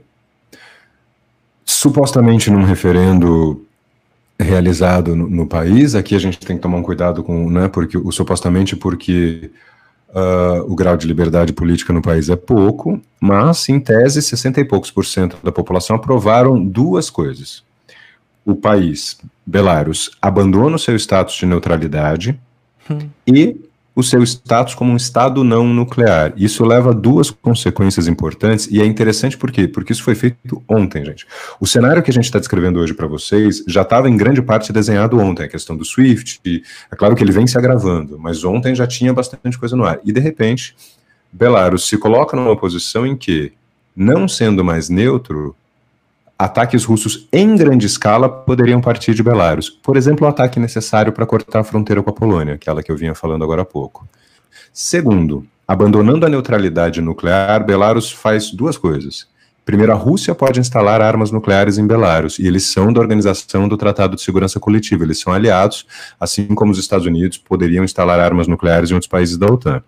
supostamente num referendo realizado no, no, país, aqui a gente tem que tomar um cuidado com, né, porque o supostamente porque Uh, o grau de liberdade política no país é pouco, mas, em tese, 60 e poucos por cento da população aprovaram duas coisas. O país, Belarus, abandona o seu status de neutralidade hum. e o seu status como um Estado não nuclear. Isso leva a duas consequências importantes e é interessante por quê? Porque isso foi feito ontem, gente. O cenário que a gente está descrevendo hoje para vocês já estava em grande parte desenhado ontem, a questão do SWIFT, é claro que ele vem se agravando, mas ontem já tinha bastante coisa no ar. E de repente, Belarus se coloca numa posição em que, não sendo mais neutro, ataques russos em grande escala poderiam partir de Belarus. Por exemplo, o ataque necessário para cortar a fronteira com a Polônia, aquela que eu vinha falando agora há pouco. Segundo, abandonando a neutralidade nuclear, Belarus faz duas coisas. Primeiro, a Rússia pode instalar armas nucleares em Belarus, e eles são da Organização do Tratado de Segurança Coletiva, eles são aliados, assim como os Estados Unidos poderiam instalar armas nucleares em outros países da OTAN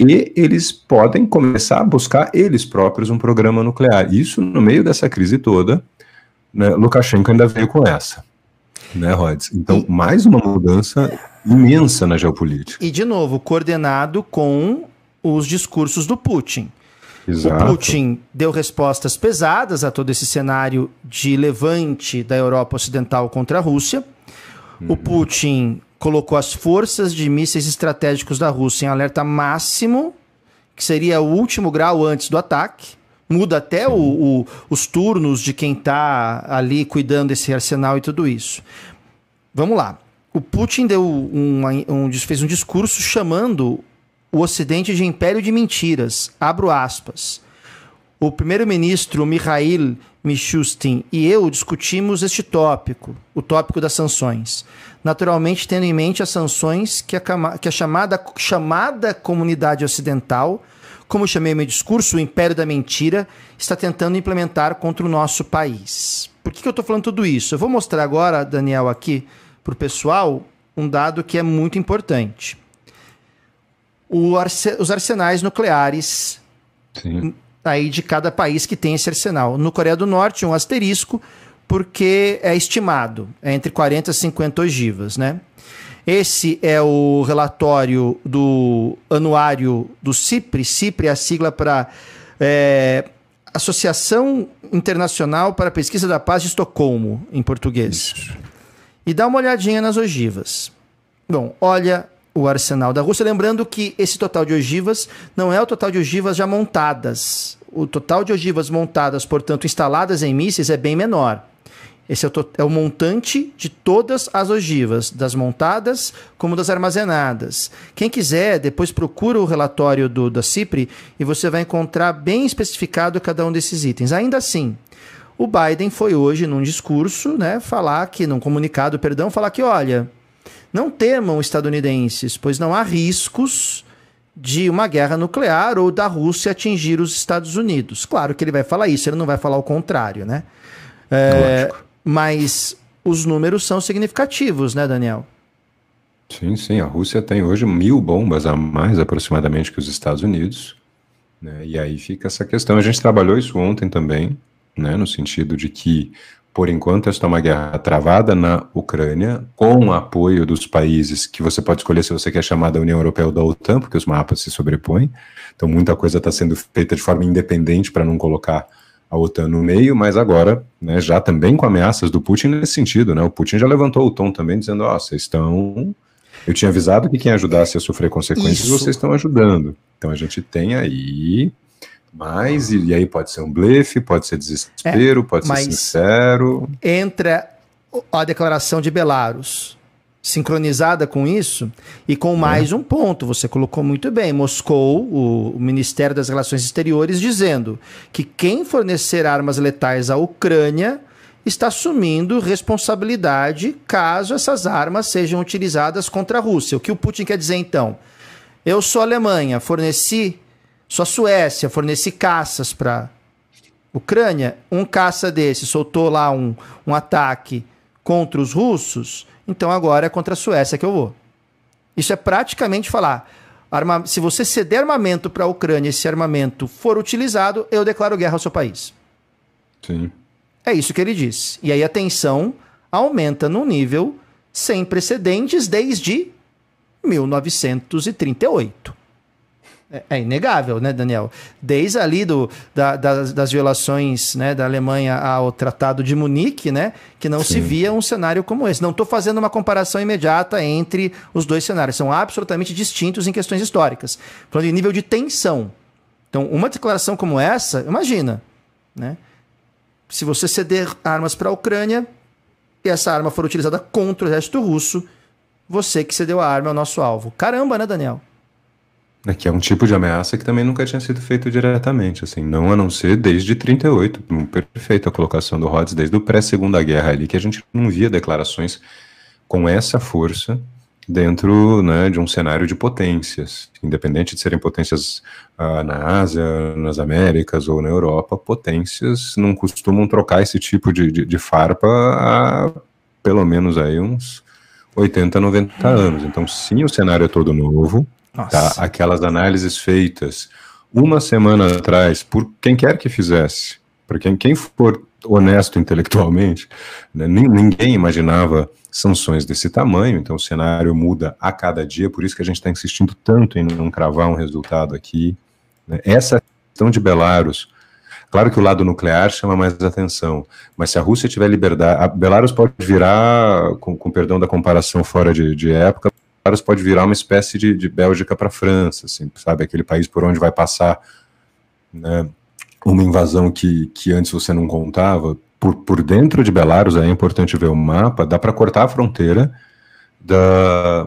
e eles podem começar a buscar eles próprios um programa nuclear. Isso no meio dessa crise toda, né, Lukashenko ainda veio com essa, né, Rods? Então, e, mais uma mudança imensa na geopolítica. E, de novo, coordenado com os discursos do Putin. Exato. O Putin deu respostas pesadas a todo esse cenário de levante da Europa Ocidental contra a Rússia. Uhum. O Putin colocou as forças de mísseis estratégicos da Rússia em alerta máximo, que seria o último grau antes do ataque. Muda até o, o, os turnos de quem está ali cuidando desse arsenal e tudo isso. Vamos lá. O Putin deu um, um, fez um discurso chamando o Ocidente de império de mentiras. Abro aspas. O primeiro-ministro Mikhail Mishustin e eu discutimos este tópico, o tópico das sanções naturalmente tendo em mente as sanções que a, que a chamada, chamada comunidade ocidental, como chamei meu discurso, o império da mentira, está tentando implementar contra o nosso país. Por que, que eu estou falando tudo isso? Eu vou mostrar agora, Daniel, aqui para o pessoal, um dado que é muito importante. os arsenais nucleares Sim. Aí de cada país que tem esse arsenal. No Coreia do Norte, um asterisco, porque é estimado, é entre 40 e 50 ogivas, né? Esse é o relatório do anuário do CIPRE. CIPRE é a sigla para é, Associação Internacional para a Pesquisa da Paz de Estocolmo, em português. E dá uma olhadinha nas ogivas. Bom, olha o arsenal da Rússia. Lembrando que esse total de ogivas não é o total de ogivas já montadas. O total de ogivas montadas, portanto, instaladas em mísseis é bem menor. Esse é o, é o, montante de todas as ogivas, das montadas como das armazenadas. Quem quiser, depois procura o relatório do, da CIPRE e você vai encontrar bem especificado cada um desses itens. Ainda assim, o Biden foi hoje num discurso, né, falar que, num comunicado, perdão, falar que, olha, não temam estadunidenses, pois não há riscos de uma guerra nuclear ou da Rússia atingir os Estados Unidos. Claro que ele vai falar isso, ele não vai falar o contrário, né? É, mas os números são significativos, né, Daniel? Sim, sim. A Rússia tem hoje mil bombas a mais aproximadamente que os Estados Unidos. Né? E aí fica essa questão. A gente trabalhou isso ontem também, né? no sentido de que, por enquanto, esta é uma guerra travada na Ucrânia, com o apoio dos países que você pode escolher se você quer chamar da União Europeia ou da OTAN, porque os mapas se sobrepõem. Então, muita coisa está sendo feita de forma independente para não colocar a OTAN no meio, mas agora, né, já também com ameaças do Putin nesse sentido, né? O Putin já levantou o tom também, dizendo, ó, oh, vocês estão... Eu tinha avisado que quem ajudasse a sofrer consequências, Isso. vocês estão ajudando. Então a gente tem aí mais, e, e aí pode ser um blefe, pode ser desespero, é, pode ser sincero. Entra a declaração de Belarus, sincronizada com isso e com mais um ponto, você colocou muito bem, Moscou, o, o, Ministério das Relações Exteriores, dizendo que quem fornecer armas letais à Ucrânia está assumindo responsabilidade caso essas armas sejam utilizadas contra a Rússia. O que o Putin quer dizer então? Eu sou Alemanha, forneci, a Suécia, forneci caças para Ucrânia, um caça desse soltou lá um, um ataque contra os russos, então agora é contra a Suécia que eu vou. Isso é praticamente falar: arma, se você ceder armamento para a Ucrânia e esse armamento for utilizado, eu declaro guerra ao seu país. Sim. É isso que ele diz. E aí a tensão aumenta num nível sem precedentes desde 1938. É, é, inegável, né, Daniel? Desde ali do, da, das, das, violações né, da Alemanha ao Tratado de Munique, né, que não Sim. se via um cenário como esse. Não estou fazendo uma comparação imediata entre os dois cenários, são absolutamente distintos em questões históricas. Falando de nível de tensão. Então, uma declaração como essa, imagina, né? Se você ceder armas para a Ucrânia e essa arma for utilizada contra o exército russo, você que cedeu a arma é o nosso alvo. Caramba, né, Daniel? É que é um tipo de ameaça que também nunca tinha sido feito diretamente, assim, não a não ser desde 38, perfeita a colocação do Rhodes, desde o pré-segunda guerra ali, que a gente não via declarações com essa força dentro né, de um cenário de potências, independente de serem potências ah, na Ásia, nas Américas ou na Europa, potências não costumam trocar esse tipo de, de, de farpa há pelo menos aí uns 80, 90 anos. Então, sim, o cenário é todo novo, Tá? Aquelas análises feitas uma semana atrás por quem quer que fizesse, por quem, quem for honesto intelectualmente, né, ninguém imaginava sanções desse tamanho, então o cenário muda a cada dia, por isso que a gente está insistindo tanto em não cravar um resultado aqui. Né. Essa questão de Belarus, claro que o lado nuclear chama mais atenção, mas se a Rússia tiver liberdade, a Belarus pode virar, com, com perdão da comparação fora de, de época, caras pode virar uma espécie de, de Bélgica para França, assim, sabe? Aquele país por onde vai passar né, uma invasão que, que antes você não contava. Por, por dentro de Belarus, é importante ver o mapa, dá para cortar a fronteira da,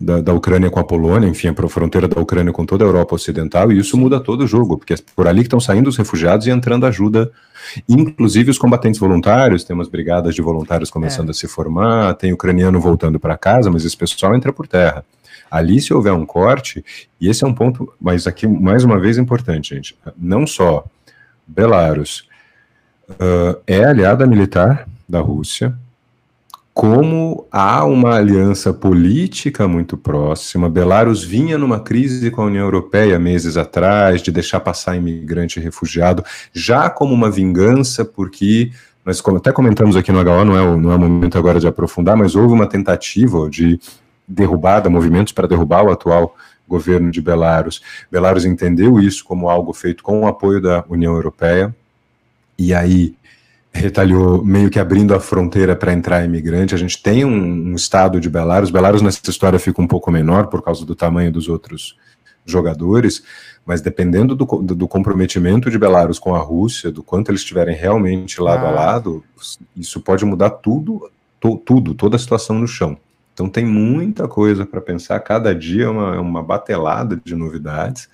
da, da, Ucrânia com a Polônia, enfim, a fronteira da Ucrânia com toda a Europa Ocidental, e isso muda todo o jogo, porque é por ali que estão saindo os refugiados e entrando ajuda, inclusive os combatentes voluntários, tem umas brigadas de voluntários começando é. a se formar, tem ucraniano voltando para casa, mas esse pessoal entra por terra. Ali, se houver um corte, e esse é um ponto, mas aqui, mais uma vez, importante, gente, não só Belarus uh, é aliada militar da Rússia, como há uma aliança política muito próxima. Belarus vinha numa crise com a União Europeia meses atrás, de deixar passar imigrante e refugiado, já como uma vingança, porque nós até comentamos aqui no HO, não é, não é o momento agora de aprofundar, mas houve uma tentativa de derrubada, movimentos para derrubar o atual governo de Belarus. Belarus entendeu isso como algo feito com o apoio da União Europeia, e aí retalhou meio que abrindo a fronteira para entrar imigrante. A gente tem um, um, estado de Belarus. Belarus nessa história fica um pouco menor por causa do tamanho dos outros jogadores, mas dependendo do, do, comprometimento de Belarus com a Rússia, do quanto eles estiverem realmente lado ah. a lado, isso pode mudar tudo, to, tudo, toda a situação no chão. Então tem muita coisa para pensar. Cada dia é uma, é uma batelada de novidades.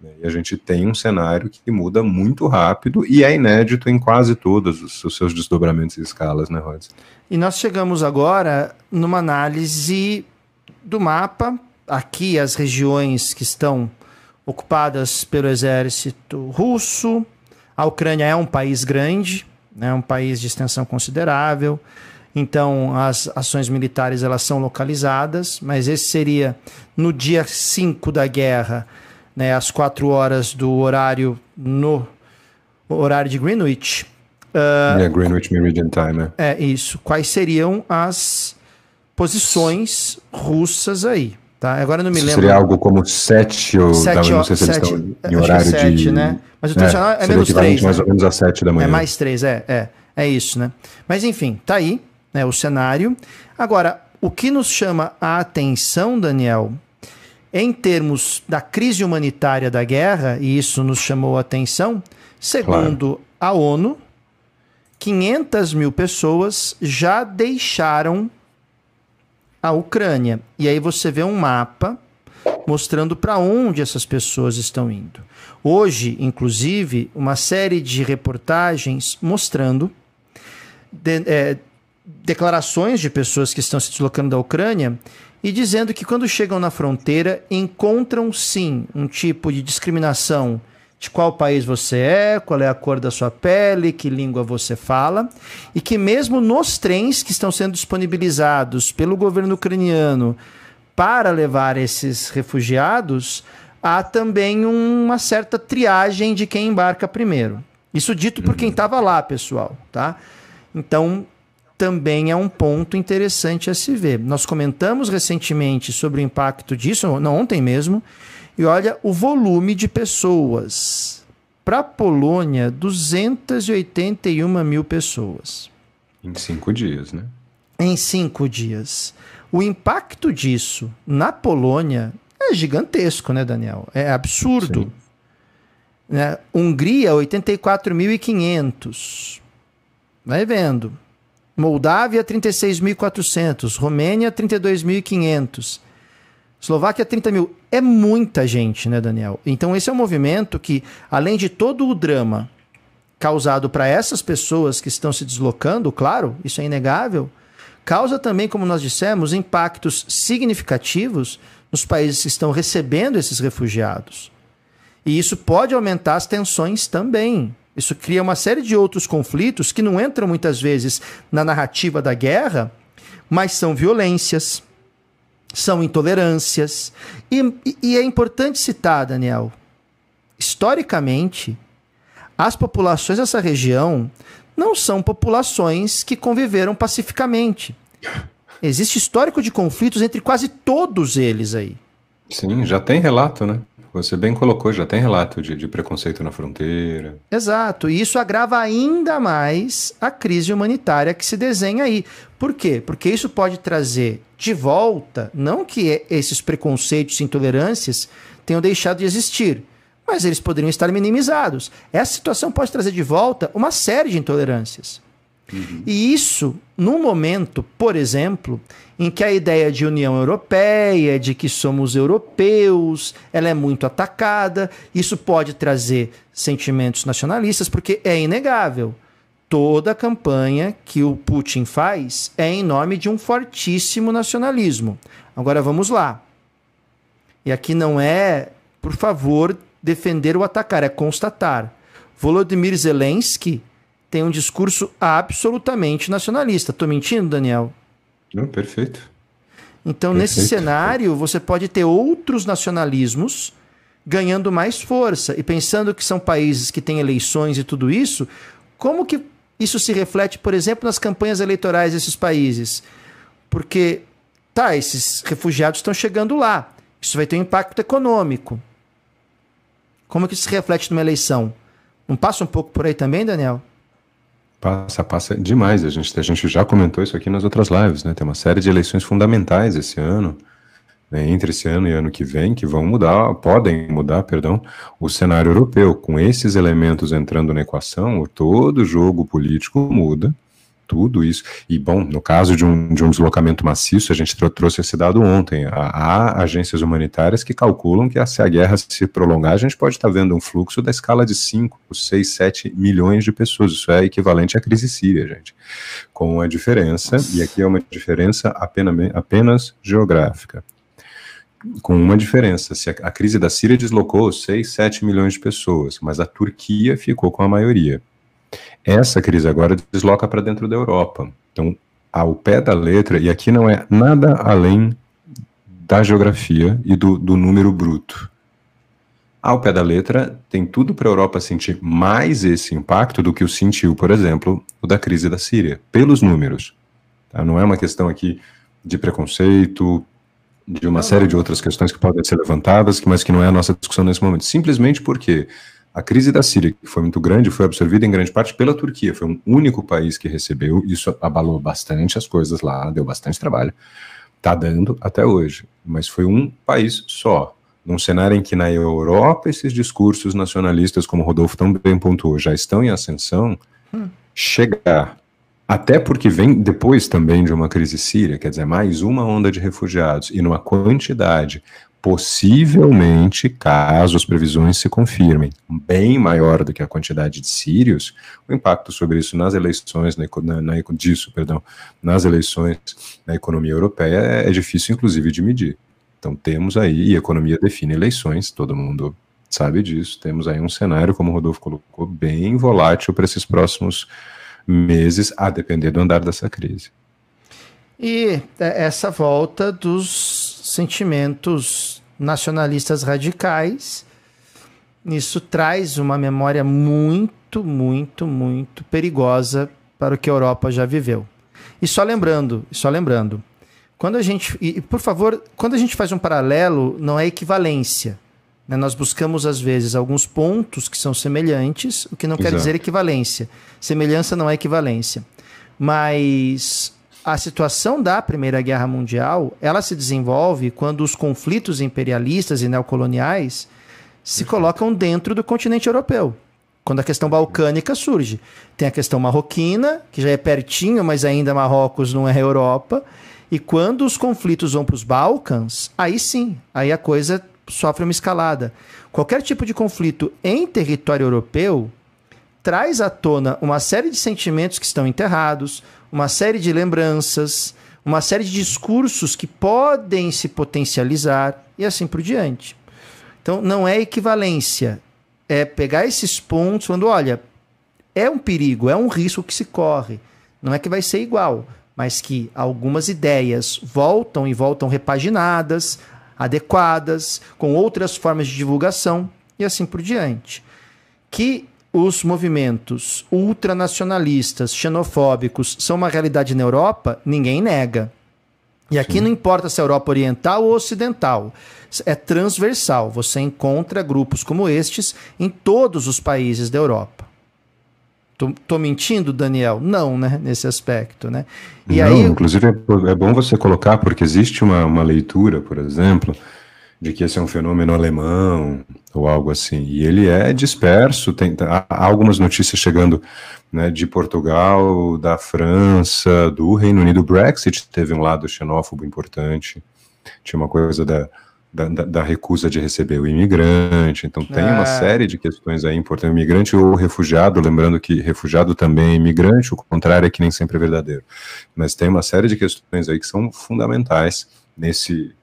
Né? E a gente tem um cenário que muda muito rápido e é inédito em quase todos os, seus desdobramentos e escalas, né, Rod? E nós chegamos agora numa análise do mapa. Aqui as regiões que estão ocupadas pelo exército russo. A Ucrânia é um país grande, é né, um país de extensão considerável. Então, as ações militares elas são localizadas, mas esse seria no dia 5 da guerra, né, às 4 horas do horário no horário de Greenwich. Uh, yeah, Greenwich Meridian Time. Né? É isso. Quais seriam as posições russas aí? Tá? Agora não me lembro. Seria algo como 7 ou sete, não sei se sete, eles estão em horário sete, de. Né? Mas o tradicional é, é menos 3. Mais né? ou menos às 7 da manhã. É mais 3, é, é. É isso, né? Mas enfim, tá aí né, o cenário. Agora, o que nos chama a atenção, Daniel, em termos da crise humanitária da guerra, e isso nos chamou a atenção, segundo claro. a ONU, 500 mil pessoas já deixaram a Ucrânia. E aí você vê um mapa mostrando para onde essas pessoas estão indo. Hoje, inclusive, uma série de reportagens mostrando de, é, declarações de pessoas que estão se deslocando da Ucrânia e dizendo que quando chegam na fronteira encontram sim um tipo de discriminação de qual país você é, qual é a cor da sua pele, que língua você fala, e que mesmo nos trens que estão sendo disponibilizados pelo governo ucraniano para levar esses refugiados, há também uma certa triagem de quem embarca primeiro. Isso dito por quem estava uhum. lá, pessoal, tá? Então, também é um ponto interessante a se ver. Nós comentamos recentemente sobre o impacto disso, não ontem mesmo, e olha o volume de pessoas. Para a Polônia, 281 mil pessoas. Em cinco dias, né? Em cinco dias. O impacto disso na Polônia é gigantesco, né, Daniel? É absurdo. Né? Hungria, 84.500. Vai vendo. Moldávia, 36.400. Romênia, 32.500. Eslováquia, 30 mil. É muita gente, né, Daniel? Então, esse é um movimento que, além de todo o drama causado para essas pessoas que estão se deslocando, claro, isso é inegável, causa também, como nós dissemos, impactos significativos nos países que estão recebendo esses refugiados. E isso pode aumentar as tensões também. Isso cria uma série de outros conflitos que não entram muitas vezes na narrativa da guerra, mas são violências, são intolerâncias. E, e é importante citar, Daniel, historicamente, as populações dessa região não são populações que conviveram pacificamente. Existe histórico de conflitos entre quase todos eles aí. Sim, já tem relato, né? Você bem colocou, já tem relato de, de, preconceito na fronteira. Exato, e isso agrava ainda mais a crise humanitária que se desenha aí. Por quê? Porque isso pode trazer de volta, não que esses preconceitos e intolerâncias tenham deixado de existir, mas eles poderiam estar minimizados. Essa situação pode trazer de volta uma série de intolerâncias. Uhum. E isso, num momento, por exemplo, em que a ideia de União Europeia, de que somos europeus, ela é muito atacada, isso pode trazer sentimentos nacionalistas, porque é inegável. Toda a campanha que o Putin faz é em nome de um fortíssimo nacionalismo. Agora vamos lá. E aqui não é, por favor, defender ou atacar, é constatar. Volodymyr Zelensky tem um discurso absolutamente nacionalista. Tô mentindo, Daniel? Não, perfeito. Então, perfeito. nesse cenário, você pode ter outros nacionalismos ganhando mais força. E pensando que são países que têm eleições e tudo isso, como que isso se reflete, por exemplo, nas campanhas eleitorais desses países? Porque, tá, esses refugiados estão chegando lá. Isso vai ter um impacto econômico. Como que isso se reflete numa eleição? Não passa um pouco por aí também, Daniel? Passa, passa demais. A gente, a gente já comentou isso aqui nas outras lives, né? Tem uma série de eleições fundamentais esse ano né, entre esse ano e ano que vem, que vão mudar, podem mudar, perdão, o cenário europeu. Com esses elementos entrando na equação, todo jogo político muda, tudo isso. E, bom, no caso de um, de um deslocamento maciço, a gente trouxe esse dado ontem. Há, agências humanitárias que calculam que se a guerra se prolongar, a gente pode estar vendo um fluxo da escala de 5, 6, 7 milhões de pessoas. Isso é equivalente à crise síria, gente. Com a diferença, e aqui é uma diferença apenas, apenas geográfica com uma diferença. Se a, a, crise da Síria deslocou 6, 7 milhões de pessoas, mas a Turquia ficou com a maioria. Essa crise agora desloca para dentro da Europa. Então, ao pé da letra, e aqui não é nada além da geografia e do, do número bruto. Ao pé da letra, tem tudo para a Europa sentir mais esse impacto do que o sentiu, por exemplo, o da crise da Síria, pelos números. Tá? Não é uma questão aqui de preconceito, de uma série de outras questões que podem ser levantadas, mas que não é a nossa discussão nesse momento. Simplesmente porque a crise da Síria, que foi muito grande, foi absorvida em grande parte pela Turquia. Foi um único país que recebeu. Isso abalou bastante as coisas lá, deu bastante trabalho. Está dando até hoje. Mas foi um país só. Num cenário em que na Europa esses discursos nacionalistas, como Rodolfo tão bem pontuou, já estão em ascensão, hum. chegar até porque vem depois também de uma crise síria, quer dizer, mais uma onda de refugiados e numa quantidade possivelmente, caso as previsões se confirmem, bem maior do que a quantidade de sírios, o impacto sobre isso nas eleições, na, na, disso, perdão, nas eleições na economia europeia é, é difícil, inclusive, de medir. Então temos aí, e economia define eleições, todo mundo sabe disso, temos aí um cenário, como o Rodolfo colocou, bem volátil para esses próximos meses, a depender do andar dessa crise. E é, essa volta dos sentimentos nacionalistas radicais, isso traz uma memória muito, muito, muito perigosa para o que a Europa já viveu. E só lembrando, só lembrando, quando a gente, e por favor, quando a gente faz um paralelo, não é equivalência. Né? Nós buscamos, às vezes, alguns pontos que são semelhantes, o que não Exato. quer dizer equivalência. Semelhança não é equivalência. Mas a situação da Primeira Guerra Mundial, ela se desenvolve quando os conflitos imperialistas e neocoloniais se colocam dentro do continente europeu. Quando a questão balcânica surge. Tem a questão marroquina, que já é pertinho, mas ainda Marrocos não é Europa. E quando os conflitos vão para os Balcãs, aí sim, aí a coisa sofre uma escalada. Qualquer tipo de conflito em território europeu traz à tona uma série de sentimentos que estão enterrados, uma série de lembranças, uma série de discursos que podem se potencializar e assim por diante. Então, não é equivalência. É pegar esses pontos falando, olha, é um perigo, é um risco que se corre. Não é que vai ser igual, mas que algumas ideias voltam e voltam repaginadas, adequadas, com outras formas de divulgação e assim por diante. Que os movimentos ultranacionalistas, xenofóbicos são uma realidade na Europa, ninguém nega. E aqui Sim. não importa se é Europa Oriental ou Ocidental, é transversal. Você encontra grupos como estes em todos os países da Europa. Tô, tô, mentindo, Daniel? Não, né? Nesse aspecto, né? E Não, aí... inclusive é, é, bom você colocar, porque existe uma, uma leitura, por exemplo, de que esse é um fenômeno alemão ou algo assim. E ele é disperso, tem, há algumas notícias chegando né, de Portugal, da França, do Reino Unido. O Brexit teve um lado xenófobo importante. Tinha uma coisa da, da, da, recusa de receber o imigrante. Então tem é. uma série de questões aí importantes. Imigrante ou refugiado, lembrando que refugiado também é imigrante, o contrário é que nem sempre é verdadeiro. Mas tem uma série de questões aí que são fundamentais nesse,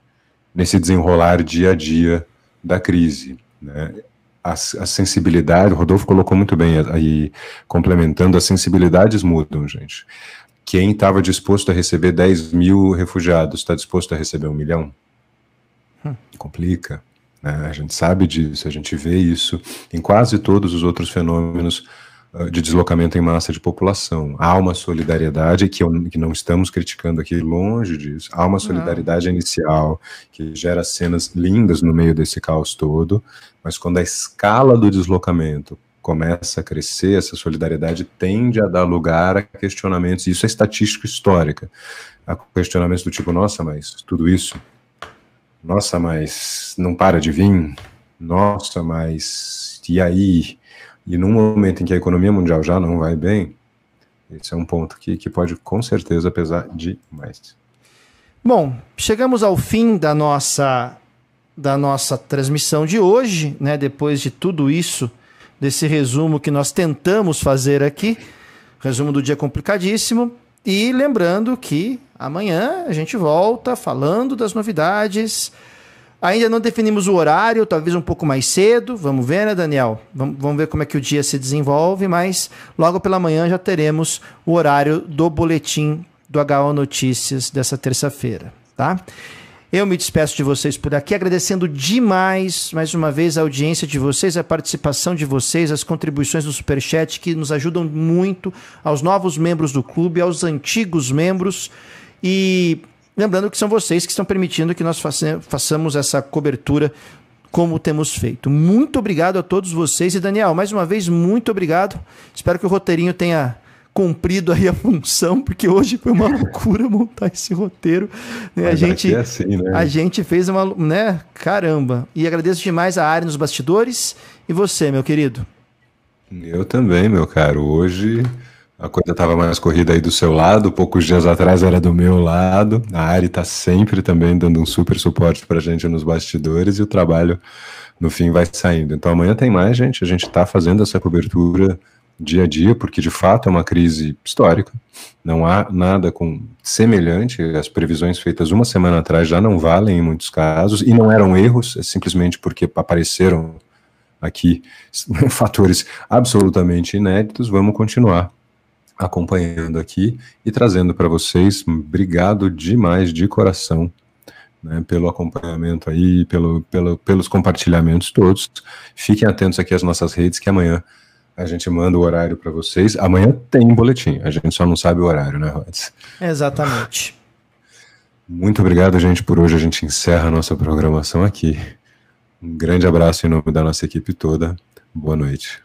nesse desenrolar dia a dia da crise. Né? A, a sensibilidade, o Rodolfo colocou muito bem aí, complementando, as sensibilidades mudam, gente quem estava disposto a receber 10 mil refugiados está disposto a receber um milhão? Hum. Complica. Né? A gente sabe disso, a gente vê isso em quase todos os outros fenômenos de deslocamento em massa de população. Há uma solidariedade que, eu, que não estamos criticando aqui, longe disso. Há uma solidariedade não. inicial que gera cenas lindas no meio desse caos todo, mas quando a escala do deslocamento começa a crescer, essa solidariedade tende a dar lugar a questionamentos, e isso é estatístico histórica, a questionamentos do tipo, nossa, mas tudo isso, nossa, mas não para de vir, nossa, mas e aí? E num momento em que a economia mundial já não vai bem, esse é um ponto que, que pode com certeza pesar demais. Bom, chegamos ao fim da nossa da nossa transmissão de hoje, né? Depois de tudo isso desse resumo que nós tentamos fazer aqui. Resumo do dia complicadíssimo. E lembrando que amanhã a gente volta falando das novidades. Ainda não definimos o horário, talvez um pouco mais cedo. Vamos ver, né, Daniel? Vamos, vamos ver como é que o dia se desenvolve, mas logo pela manhã já teremos o horário do boletim do HO Notícias dessa terça-feira, tá? Eu me despeço de vocês por aqui, agradecendo demais, mais uma vez, a audiência de vocês, a participação de vocês, as contribuições do Superchat que nos ajudam muito, aos novos membros do clube, aos antigos membros. E lembrando que são vocês que estão permitindo que nós façamos essa cobertura como temos feito. Muito obrigado a todos vocês. E Daniel, mais uma vez, muito obrigado. Espero que o roteirinho tenha cumprido aí a função, porque hoje foi uma loucura montar esse roteiro. Né? A, gente, é assim, né? a gente fez uma. né? Caramba. E agradeço demais a área nos bastidores. E você, meu querido? Eu também, meu caro. Hoje a coisa estava mais corrida aí do seu lado, poucos dias atrás era do meu lado. A Ari está sempre também dando um super suporte para a gente nos bastidores e o trabalho no fim vai saindo. Então amanhã tem mais, gente. A gente está fazendo essa cobertura dia a dia, porque de fato é uma crise histórica. Não há nada com semelhante. As previsões feitas uma semana atrás já não valem em muitos casos e não eram erros, é simplesmente porque apareceram aqui fatores absolutamente inéditos. Vamos continuar acompanhando aqui e trazendo para vocês. Obrigado demais de coração. Né, pelo acompanhamento aí, pelo, pelo, pelos compartilhamentos todos. Fiquem atentos aqui às nossas redes, que amanhã a gente manda o horário para vocês. Amanhã tem boletim, a gente só não sabe o horário, né, Rods? Exatamente. Muito obrigado, gente, por hoje. A gente encerra a nossa programação aqui. Um grande abraço em nome da nossa equipe toda. Boa noite.